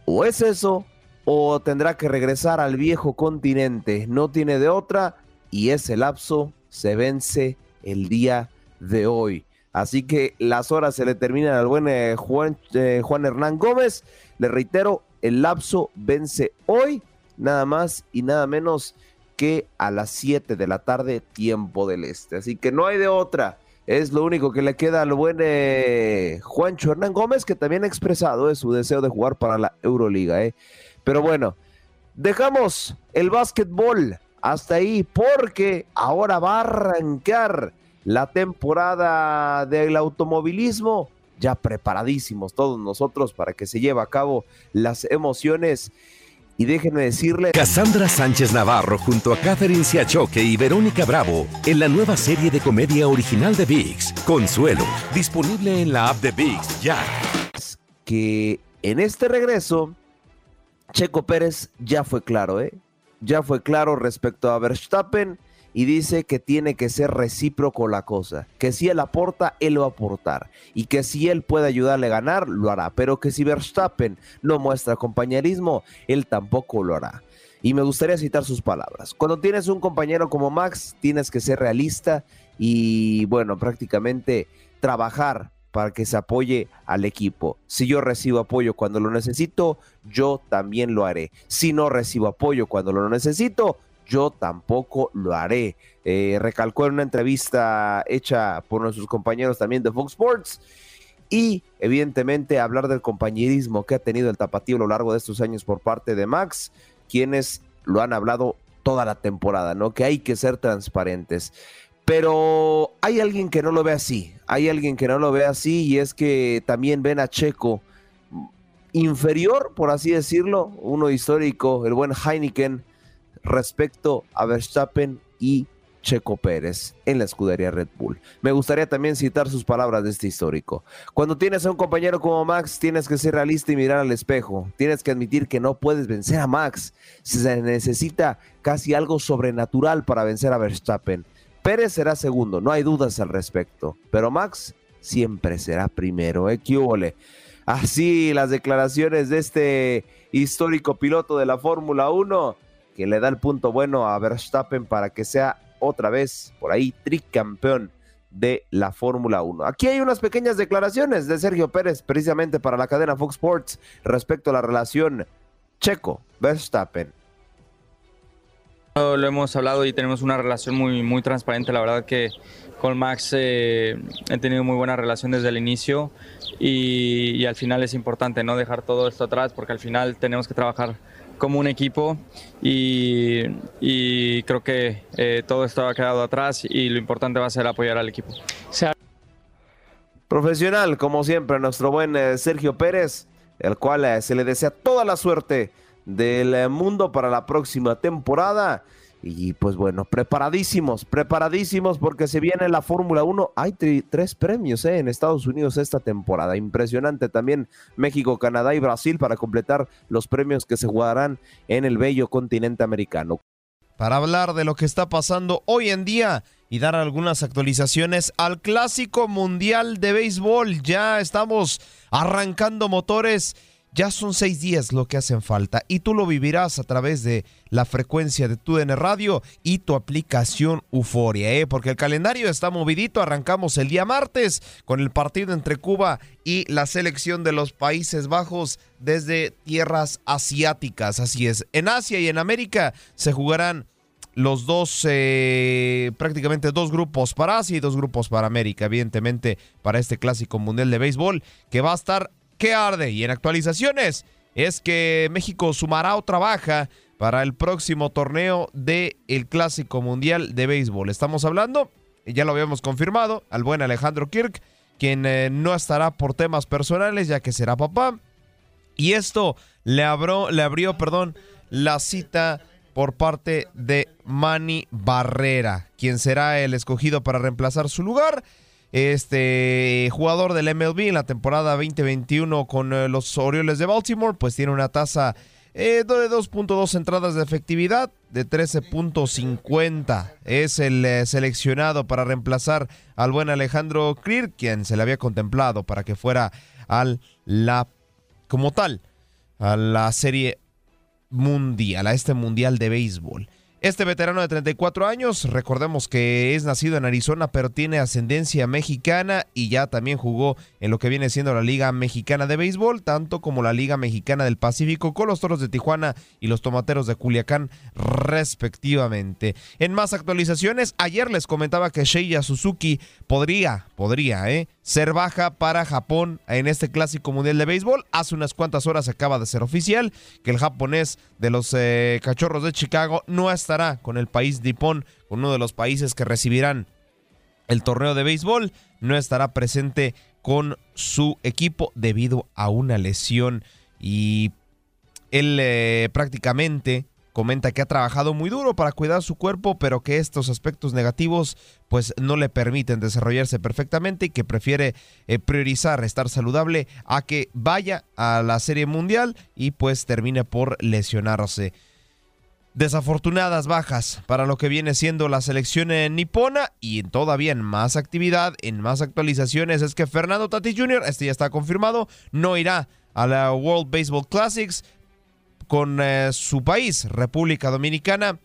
o es eso o tendrá que regresar al viejo continente. No tiene de otra y ese lapso se vence el día de hoy. Así que las horas se le terminan al buen eh, Juan, eh, Juan Hernán Gómez. Le reitero, el lapso vence hoy, nada más y nada menos que a las 7 de la tarde, tiempo del este. Así que no hay de otra. Es lo único que le queda al buen eh, Juancho Hernán Gómez, que también ha expresado su deseo de jugar para la Euroliga. Eh. Pero bueno, dejamos el básquetbol hasta ahí porque ahora va a arrancar la temporada del automovilismo. Ya preparadísimos todos nosotros para que se lleve a cabo las emociones y déjenme decirle... Cassandra Sánchez Navarro junto a Catherine Siachoque y Verónica Bravo en la nueva serie de comedia original de VIX, Consuelo, disponible en la app de VIX ya. Que en este regreso, Checo Pérez ya fue claro, ¿eh? Ya fue claro respecto a Verstappen y dice que tiene que ser recíproco la cosa, que si él aporta, él va a aportar y que si él puede ayudarle a ganar, lo hará, pero que si Verstappen no muestra compañerismo, él tampoco lo hará. Y me gustaría citar sus palabras. Cuando tienes un compañero como Max, tienes que ser realista y, bueno, prácticamente trabajar para que se apoye al equipo. Si yo recibo apoyo cuando lo necesito, yo también lo haré. Si no recibo apoyo cuando lo necesito, yo tampoco lo haré. Eh, recalcó en una entrevista hecha por nuestros compañeros también de Fox Sports. Y evidentemente hablar del compañerismo que ha tenido el tapatío a lo largo de estos años por parte de Max, quienes lo han hablado toda la temporada, ¿no? Que hay que ser transparentes. Pero hay alguien que no lo ve así, hay alguien que no lo ve así y es que también ven a Checo inferior, por así decirlo, uno histórico, el buen Heineken, respecto a Verstappen y Checo Pérez en la escudería Red Bull. Me gustaría también citar sus palabras de este histórico. Cuando tienes a un compañero como Max, tienes que ser realista y mirar al espejo. Tienes que admitir que no puedes vencer a Max. Se necesita casi algo sobrenatural para vencer a Verstappen. Pérez será segundo, no hay dudas al respecto. Pero Max siempre será primero. ¿eh? Así las declaraciones de este histórico piloto de la Fórmula 1 que le da el punto bueno a Verstappen para que sea otra vez por ahí tricampeón de la Fórmula 1. Aquí hay unas pequeñas declaraciones de Sergio Pérez precisamente para la cadena Fox Sports respecto a la relación Checo-Verstappen. Lo hemos hablado y tenemos una relación muy, muy transparente. La verdad que con Max eh, he tenido muy buena relación desde el inicio y, y, al final es importante no dejar todo esto atrás porque al final tenemos que trabajar como un equipo y, creo que eh, todo esto ha quedado atrás y lo importante va a ser apoyar al equipo. Profesional, como siempre, nuestro buen eh, Sergio Pérez, el cual eh, se le desea toda la suerte del mundo para la próxima temporada y pues bueno, preparadísimos, preparadísimos porque se viene la Fórmula 1. Hay tres premios eh, en Estados Unidos esta temporada. Impresionante también México, Canadá y Brasil para completar los premios que se jugarán en el bello continente americano. Para hablar de lo que está pasando hoy en día y dar algunas actualizaciones al Clásico Mundial de Béisbol. Ya estamos arrancando motores ya son seis días lo que hacen falta y tú lo vivirás a través de la frecuencia de tu DN Radio y tu aplicación Euforia, ¿eh? porque el calendario está movidito. Arrancamos el día martes con el partido entre Cuba y la selección de los Países Bajos desde tierras asiáticas. Así es, en Asia y en América se jugarán los dos, eh, prácticamente dos grupos para Asia y dos grupos para América, evidentemente, para este clásico mundial de béisbol que va a estar arde. Y en actualizaciones es que México sumará otra baja para el próximo torneo del el Clásico Mundial de Béisbol. Estamos hablando, ya lo habíamos confirmado, al buen Alejandro Kirk, quien eh, no estará por temas personales ya que será papá. Y esto le, abrió, le abrió perdón, la cita por parte de Manny Barrera, quien será el escogido para reemplazar su lugar. Este jugador del MLB en la temporada 2021 con eh, los Orioles de Baltimore, pues tiene una tasa eh, de 2.2 entradas de efectividad de 13.50. Es el eh, seleccionado para reemplazar al buen Alejandro Clear, quien se le había contemplado para que fuera al la como tal a la serie mundial, a este mundial de béisbol. Este veterano de 34 años, recordemos que es nacido en Arizona, pero tiene ascendencia mexicana y ya también jugó en lo que viene siendo la Liga Mexicana de Béisbol, tanto como la Liga Mexicana del Pacífico con los Toros de Tijuana y los Tomateros de Culiacán, respectivamente. En más actualizaciones, ayer les comentaba que Sheiya Suzuki podría, podría, ¿eh? Ser baja para Japón en este clásico mundial de béisbol. Hace unas cuantas horas acaba de ser oficial que el japonés de los eh, cachorros de Chicago no estará con el país con uno de los países que recibirán el torneo de béisbol. No estará presente con su equipo debido a una lesión y él eh, prácticamente comenta que ha trabajado muy duro para cuidar su cuerpo, pero que estos aspectos negativos pues no le permiten desarrollarse perfectamente y que prefiere eh, priorizar estar saludable a que vaya a la Serie Mundial y pues termine por lesionarse. Desafortunadas bajas para lo que viene siendo la selección nipona y todavía en más actividad, en más actualizaciones es que Fernando Tatis Jr., este ya está confirmado, no irá a la World Baseball Classics con eh, su país, República Dominicana,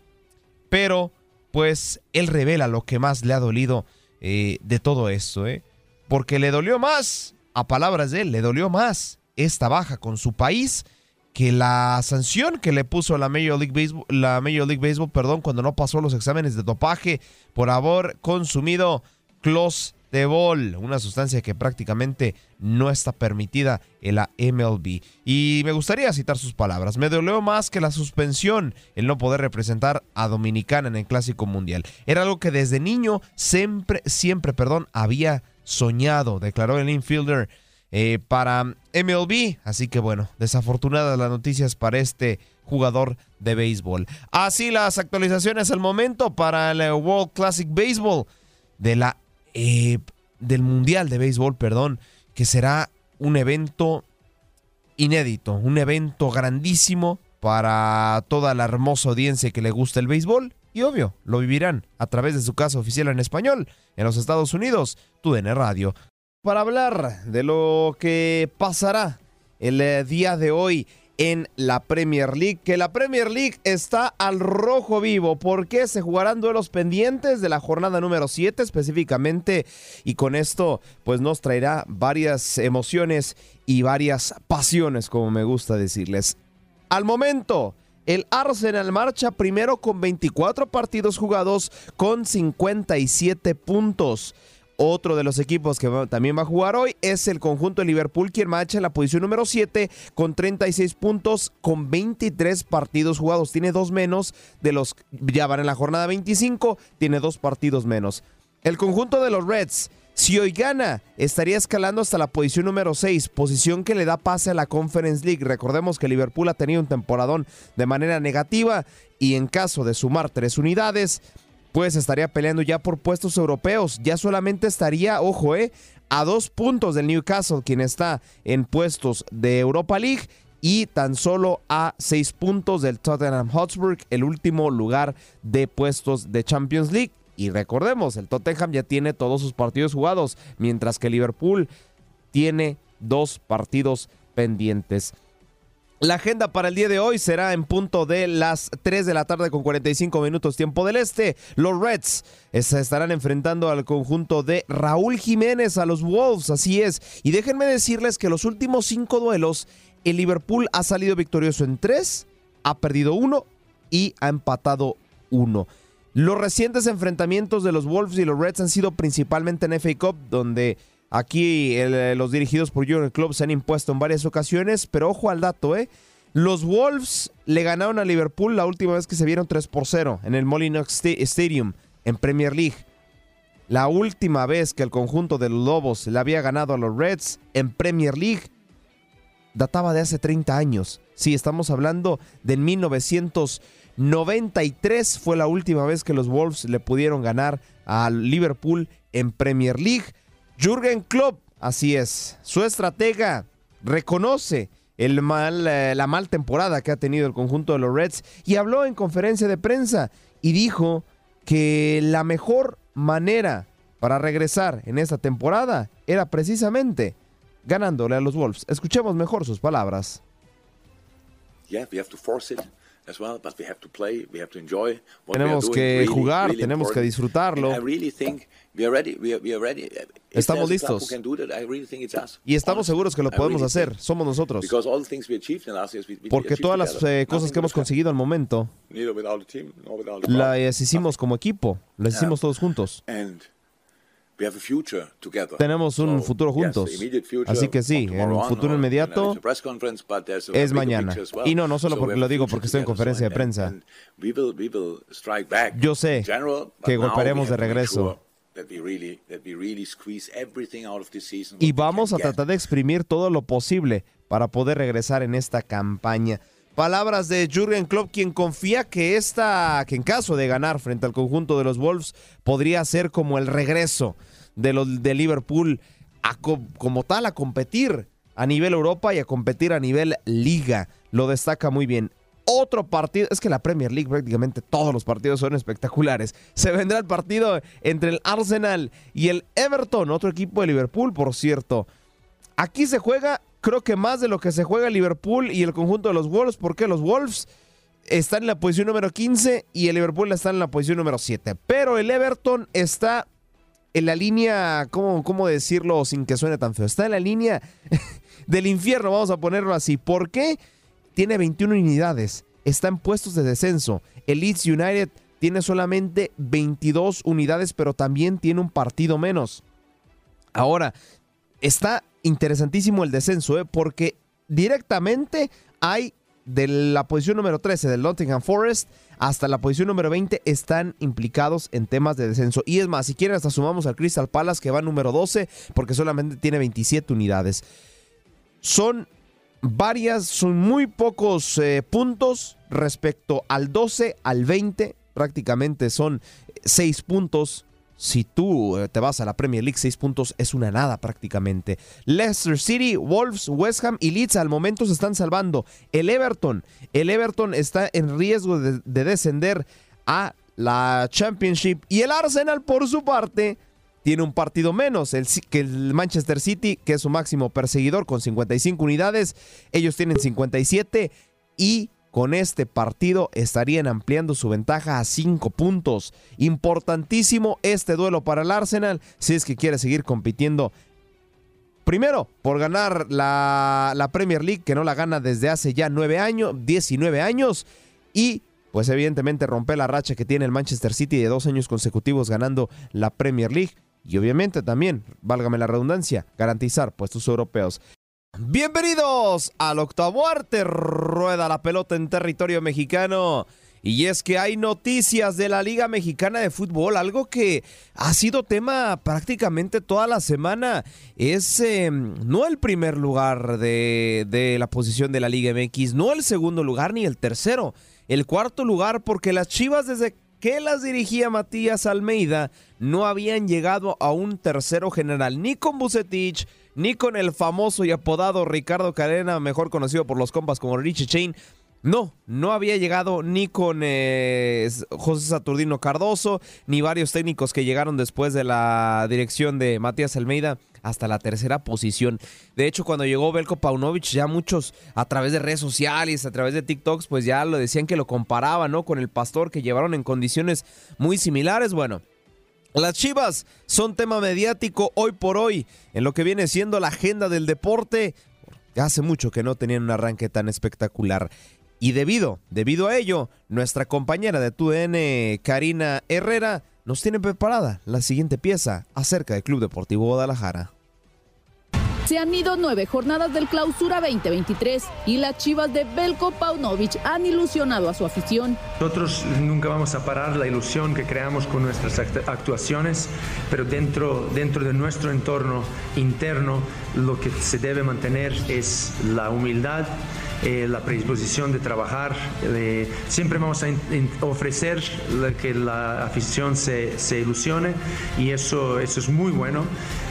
pero pues él revela lo que más le ha dolido eh, de todo esto, ¿eh? porque le dolió más, a palabras de él, le dolió más esta baja con su país que la sanción que le puso la Major League Baseball, la Major League Baseball perdón, cuando no pasó los exámenes de dopaje por haber consumido close de bol, una sustancia que prácticamente no está permitida en la MLB. Y me gustaría citar sus palabras. Me dolió más que la suspensión el no poder representar a Dominicana en el Clásico Mundial. Era algo que desde niño siempre, siempre, perdón, había soñado, declaró el infielder eh, para MLB. Así que bueno, desafortunadas las noticias para este jugador de béisbol. Así las actualizaciones al momento para el World Classic Baseball de la eh, del Mundial de Béisbol, perdón, que será un evento inédito, un evento grandísimo para toda la hermosa audiencia que le gusta el béisbol. Y obvio, lo vivirán a través de su casa oficial en español en los Estados Unidos, TUDN Radio. Para hablar de lo que pasará el eh, día de hoy en la Premier League, que la Premier League está al rojo vivo porque se jugarán duelos pendientes de la jornada número 7 específicamente y con esto pues nos traerá varias emociones y varias pasiones como me gusta decirles. Al momento, el Arsenal marcha primero con 24 partidos jugados con 57 puntos. Otro de los equipos que también va a jugar hoy es el conjunto de Liverpool, quien marcha en la posición número 7 con 36 puntos, con 23 partidos jugados. Tiene dos menos de los ya van en la jornada 25, tiene dos partidos menos. El conjunto de los Reds, si hoy gana, estaría escalando hasta la posición número 6, posición que le da pase a la Conference League. Recordemos que Liverpool ha tenido un temporadón de manera negativa y en caso de sumar tres unidades, pues estaría peleando ya por puestos europeos. Ya solamente estaría, ojo, eh, a dos puntos del Newcastle, quien está en puestos de Europa League, y tan solo a seis puntos del Tottenham Hotspur, el último lugar de puestos de Champions League. Y recordemos, el Tottenham ya tiene todos sus partidos jugados, mientras que Liverpool tiene dos partidos pendientes. La agenda para el día de hoy será en punto de las 3 de la tarde con 45 minutos tiempo del este. Los Reds se estarán enfrentando al conjunto de Raúl Jiménez a los Wolves, así es. Y déjenme decirles que los últimos cinco duelos, el Liverpool ha salido victorioso en tres, ha perdido uno y ha empatado uno. Los recientes enfrentamientos de los Wolves y los Reds han sido principalmente en FA Cup, donde Aquí eh, los dirigidos por Jurgen Klopp se han impuesto en varias ocasiones, pero ojo al dato, ¿eh? Los Wolves le ganaron a Liverpool la última vez que se vieron 3 por 0 en el Molyneux Stadium en Premier League. La última vez que el conjunto de los Lobos le había ganado a los Reds en Premier League databa de hace 30 años. Sí, estamos hablando de 1993 fue la última vez que los Wolves le pudieron ganar a Liverpool en Premier League. Jürgen Klopp, así es, su estratega reconoce el mal, eh, la mal temporada que ha tenido el conjunto de los Reds y habló en conferencia de prensa y dijo que la mejor manera para regresar en esta temporada era precisamente ganándole a los Wolves. Escuchemos mejor sus palabras. yeah, we have to force it as well, but we have to play, we have to enjoy what we are Tenemos que jugar, tenemos que disfrutarlo. Estamos listos. Y estamos seguros que lo podemos hacer, somos nosotros. Porque todas las eh, cosas que hemos conseguido al momento, las hicimos como equipo, las hicimos todos juntos. Tenemos un futuro juntos. Así que sí, on, futuro inmediato es mañana. Y no, no solo So porque lo digo porque estoy en conferencia de prensa. and we will- we will strike back Yo sé que golpearemos de regreso. Y vamos a tratar de exprimir todo lo posible para poder regresar en esta campaña. Palabras de Jurgen Klopp, quien confía que esta, que en caso de ganar frente al conjunto de los Wolves, podría ser como el regreso de los de Liverpool a co- como tal a competir a nivel Europa y a competir a nivel Liga. Lo destaca muy bien. Otro partido, es que la Premier League prácticamente todos los partidos son espectaculares. <laughs> Se vendrá el partido entre el Arsenal y el Everton, otro equipo de Liverpool, por cierto. Aquí se juega, creo que más de lo que se juega Liverpool y el conjunto de los Wolves, porque los Wolves están en la posición número 15 y el Liverpool está en la posición número 7. Pero el Everton está en la línea, ¿cómo, cómo decirlo sin que suene tan feo? Está en la línea <laughs> del infierno, vamos a ponerlo así. ¿Por qué? Tiene 21 unidades, está en puestos de descenso. El Leeds United tiene solamente 22 unidades, pero también tiene un partido menos. Ahora, está interesantísimo el descenso, ¿eh? porque directamente hay de la posición número 13 del Nottingham Forest hasta la posición número 20 están implicados en temas de descenso. Y es más, si quieren hasta sumamos al Crystal Palace que va número 12 porque solamente tiene 27 unidades. Son varias, son muy pocos eh, puntos respecto al 12, al 20, prácticamente son 6 puntos. Si tú eh, te vas a la Premier League, 6 puntos es una nada prácticamente. Leicester City, Wolves, West Ham y Leeds al momento se están salvando. El Everton, el Everton está en riesgo de, de descender a la Championship. Y el Arsenal, por su parte, tiene un partido menos el, que el Manchester City, que es su máximo perseguidor con 55 unidades. Ellos tienen 57 y con este partido estarían ampliando su ventaja a 5 puntos. Importantísimo este duelo para el Arsenal si es que quiere seguir compitiendo. Primero, por ganar la, la Premier League, que no la gana desde hace ya 9 años, 19 años. Y pues evidentemente romper la racha que tiene el Manchester City de dos años consecutivos ganando la Premier League. Y obviamente también, válgame la redundancia, garantizar puestos europeos. Bienvenidos al octavo arte, rueda la pelota en territorio mexicano. Y es que hay noticias de la Liga Mexicana de Fútbol, algo que ha sido tema prácticamente toda la semana. Es eh, no el primer lugar de, de la posición de la Liga MX, no el segundo lugar ni el tercero, el cuarto lugar porque las Chivas desde que las dirigía Matías Almeida no habían llegado a un tercero general, ni con Bucetich, ni con el famoso y apodado Ricardo Cadena, mejor conocido por los compas como Richie Chain. No, no había llegado ni con eh, José Saturnino Cardoso, ni varios técnicos que llegaron después de la dirección de Matías Almeida hasta la tercera posición. De hecho, cuando llegó Belko Paunovic, ya muchos a través de redes sociales, a través de TikToks, pues ya lo decían que lo comparaban. Con el pastor que llevaron en condiciones muy similares. Bueno, las Chivas son tema mediático hoy por hoy en lo que viene siendo la agenda del deporte. Hace mucho que no tenían un arranque tan espectacular. Y debido, debido a ello, nuestra compañera de TUDN, Karina Herrera, nos tiene preparada la siguiente pieza acerca del Club Deportivo Guadalajara. Se han ido nueve jornadas del Clausura 2023 y las Chivas de Belko Paunovic han ilusionado a su afición. Nosotros nunca vamos a parar la ilusión que creamos con nuestras act- actuaciones, pero dentro, dentro de nuestro entorno interno lo que se debe mantener es la humildad, eh, la predisposición de trabajar. siempre vamos a ofrecer que la afición se, se ilusione y eso, eso es muy bueno,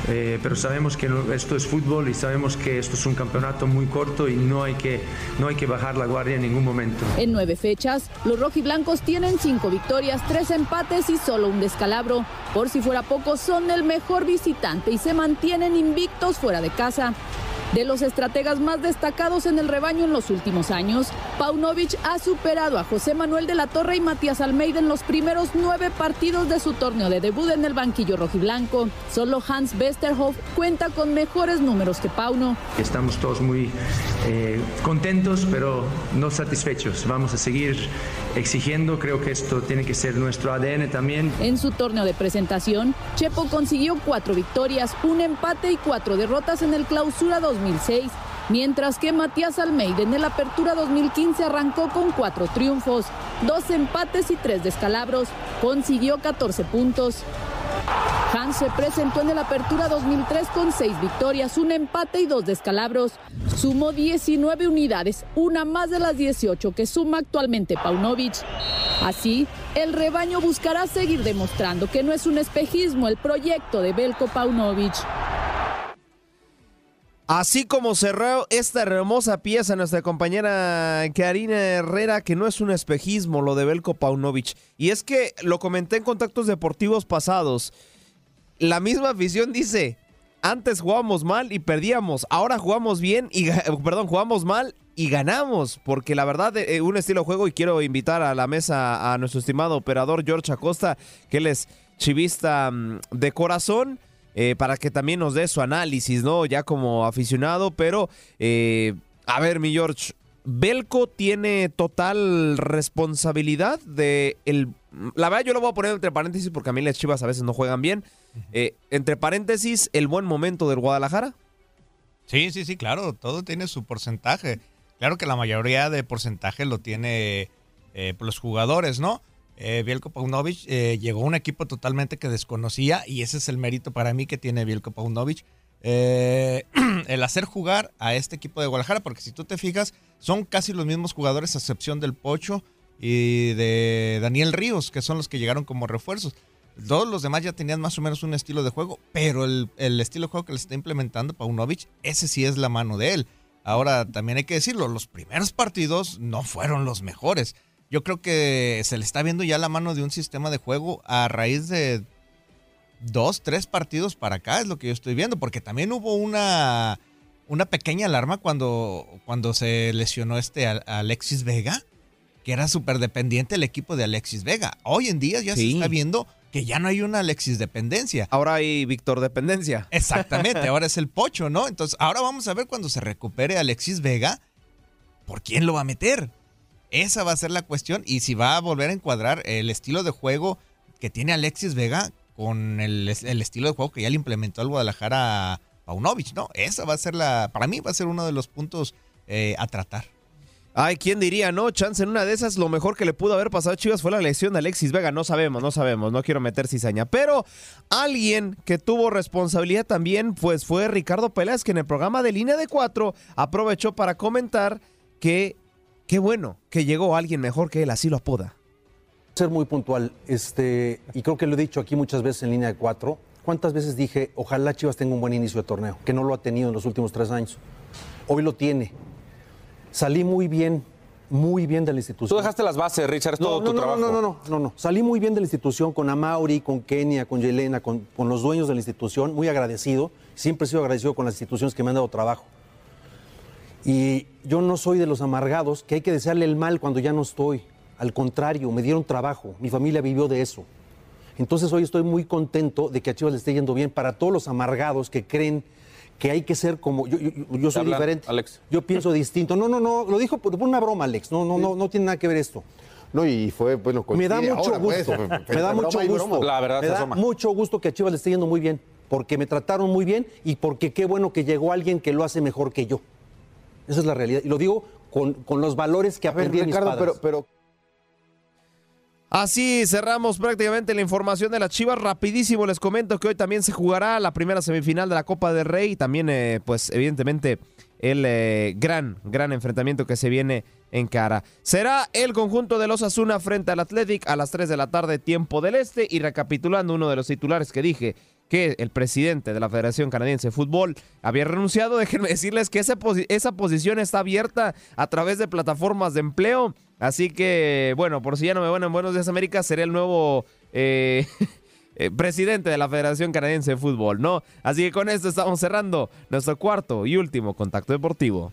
eh, pero sabemos que esto es fútbol y sabemos que esto es un campeonato muy corto y no hay que, no hay que bajar la guardia en ningún momento. En nueve fechas, los rojiblancos tienen cinco victorias, tres empates y solo un descalabro. Por si fuera poco, son el mejor visitante y se mantienen invictos fuera de casa. De los estrategas más destacados en el rebaño en los últimos años, Paunovic ha superado a José Manuel de la Torre y Matías Almeida en los primeros nueve partidos de su torneo de debut en el banquillo rojiblanco. Solo Hans Westerhoff cuenta con mejores números que Pauno. Estamos todos muy eh, contentos, pero no satisfechos. Vamos a seguir exigiendo. Creo que esto tiene que ser nuestro ADN también. En su torneo de presentación, Chepo consiguió cuatro victorias, un empate y cuatro derrotas en el Clausura 2006, mientras que Matías Almeida en el Apertura 2015 arrancó con cuatro triunfos, dos empates y tres descalabros, consiguió 14 puntos. Hans se presentó en el Apertura 2003 con seis victorias, un empate y dos descalabros. Sumó 19 unidades, una más de las 18 que suma actualmente Paunovic. Así, el rebaño buscará seguir demostrando que no es un espejismo el proyecto de Belko Paunovic. Así como cerró esta hermosa pieza nuestra compañera Karina Herrera, que no es un espejismo lo de Belko Paunovic. Y es que lo comenté en contactos deportivos pasados. La misma afición dice, antes jugábamos mal y perdíamos, ahora jugamos bien y, perdón, jugamos mal y ganamos, porque la verdad, eh, un estilo de juego, y quiero invitar a la mesa a nuestro estimado operador George Acosta, que él es chivista mm, de corazón, eh, para que también nos dé su análisis, ¿no? Ya como aficionado, pero, eh, a ver, mi George, Belco tiene total responsabilidad de el... La verdad yo lo voy a poner entre paréntesis porque a mí las chivas a veces no juegan bien. Eh, entre paréntesis, el buen momento del Guadalajara. Sí, sí, sí, claro, todo tiene su porcentaje. Claro que la mayoría de porcentaje lo tiene eh, los jugadores, ¿no? Eh, Bielko eh, llegó un equipo totalmente que desconocía y ese es el mérito para mí que tiene Bielko Paunovic. Eh, <clears throat> el hacer jugar a este equipo de Guadalajara, porque si tú te fijas, son casi los mismos jugadores a excepción del Pocho y de Daniel Ríos, que son los que llegaron como refuerzos. Todos los demás ya tenían más o menos un estilo de juego, pero el, el estilo de juego que le está implementando Paunovic, ese sí es la mano de él. Ahora, también hay que decirlo, los primeros partidos no fueron los mejores. Yo creo que se le está viendo ya la mano de un sistema de juego a raíz de dos, tres partidos para acá, es lo que yo estoy viendo, porque también hubo una, una pequeña alarma cuando, cuando se lesionó este Alexis Vega, que era súper dependiente el equipo de Alexis Vega. Hoy en día ya se está viendo que ya no hay una Alexis dependencia. Ahora hay Víctor dependencia. Exactamente, ahora es el pocho, ¿no? Entonces, ahora vamos a ver cuando se recupere Alexis Vega, ¿por quién lo va a meter? Esa va a ser la cuestión y si va a volver a encuadrar el estilo de juego que tiene Alexis Vega con el, estilo de juego que ya le implementó al Guadalajara Paunovic, ¿no? Esa va a ser la, para mí va a ser uno de los puntos eh, a tratar. Ay, ¿quién diría, no? Chance en una de esas, lo mejor que le pudo haber pasado a Chivas fue la lesión de Alexis Vega. No sabemos, no sabemos, no quiero meter cizaña. Pero alguien que tuvo responsabilidad también, pues fue Ricardo Peláez, que en el programa de Línea de Cuatro aprovechó para comentar que qué bueno que llegó alguien mejor que él, así lo apoda. Ser muy puntual, este, y creo que lo he dicho aquí muchas veces en Línea de Cuatro. ¿Cuántas veces dije, ojalá Chivas tenga un buen inicio de torneo? Que no lo ha tenido en los últimos tres años. Hoy lo tiene. Salí muy bien, muy bien de la institución. Tú dejaste las bases, Richard, es todo no, tu no, trabajo. No, no, no, no, no. Salí muy bien de la institución con Amauri, con Kenia, con Yelena, con, con los dueños de la institución, muy agradecido. Siempre he sido agradecido con las instituciones que me han dado trabajo. Y yo no soy de los amargados que hay que desearle el mal cuando ya no estoy. Al contrario, me dieron trabajo, mi familia vivió de eso. Entonces hoy estoy muy contento de que a Chivas le esté yendo bien para todos los amargados que creen que hay que ser como yo, yo, yo soy Habla, diferente. Alex. Yo pienso distinto. No, no, no, lo dijo por, por una broma, Alex. No, no, no, no tiene nada que ver esto. No, y fue, bueno, Me da mucho ahora, pues, gusto. <laughs> fue me da mucho gusto. La verdad me se da asoma. mucho gusto que a Chivas le esté yendo muy bien, porque me trataron muy bien y porque qué bueno que llegó alguien que lo hace mejor que yo. Esa es la realidad. Y lo digo con, con los valores que A ver, aprendí en mis Ricardo, padres. pero, pero Así cerramos prácticamente la información de las Chivas. Rapidísimo les comento que hoy también se jugará la primera semifinal de la Copa del Rey y también, eh, pues evidentemente, el eh, gran, gran enfrentamiento que se viene en cara. Será el conjunto de los Asuna frente al Athletic a las 3 de la tarde, tiempo del Este. Y recapitulando uno de los titulares que dije, que el presidente de la Federación Canadiense de Fútbol había renunciado, <laughs> déjenme decirles que esa, esa posición está abierta a través de plataformas de empleo. Así que, bueno, por si ya no me van en Buenos Días América, seré el nuevo eh, <laughs> eh, presidente de la Federación Canadiense de Fútbol, ¿no? Así que con esto estamos cerrando nuestro cuarto y último contacto deportivo.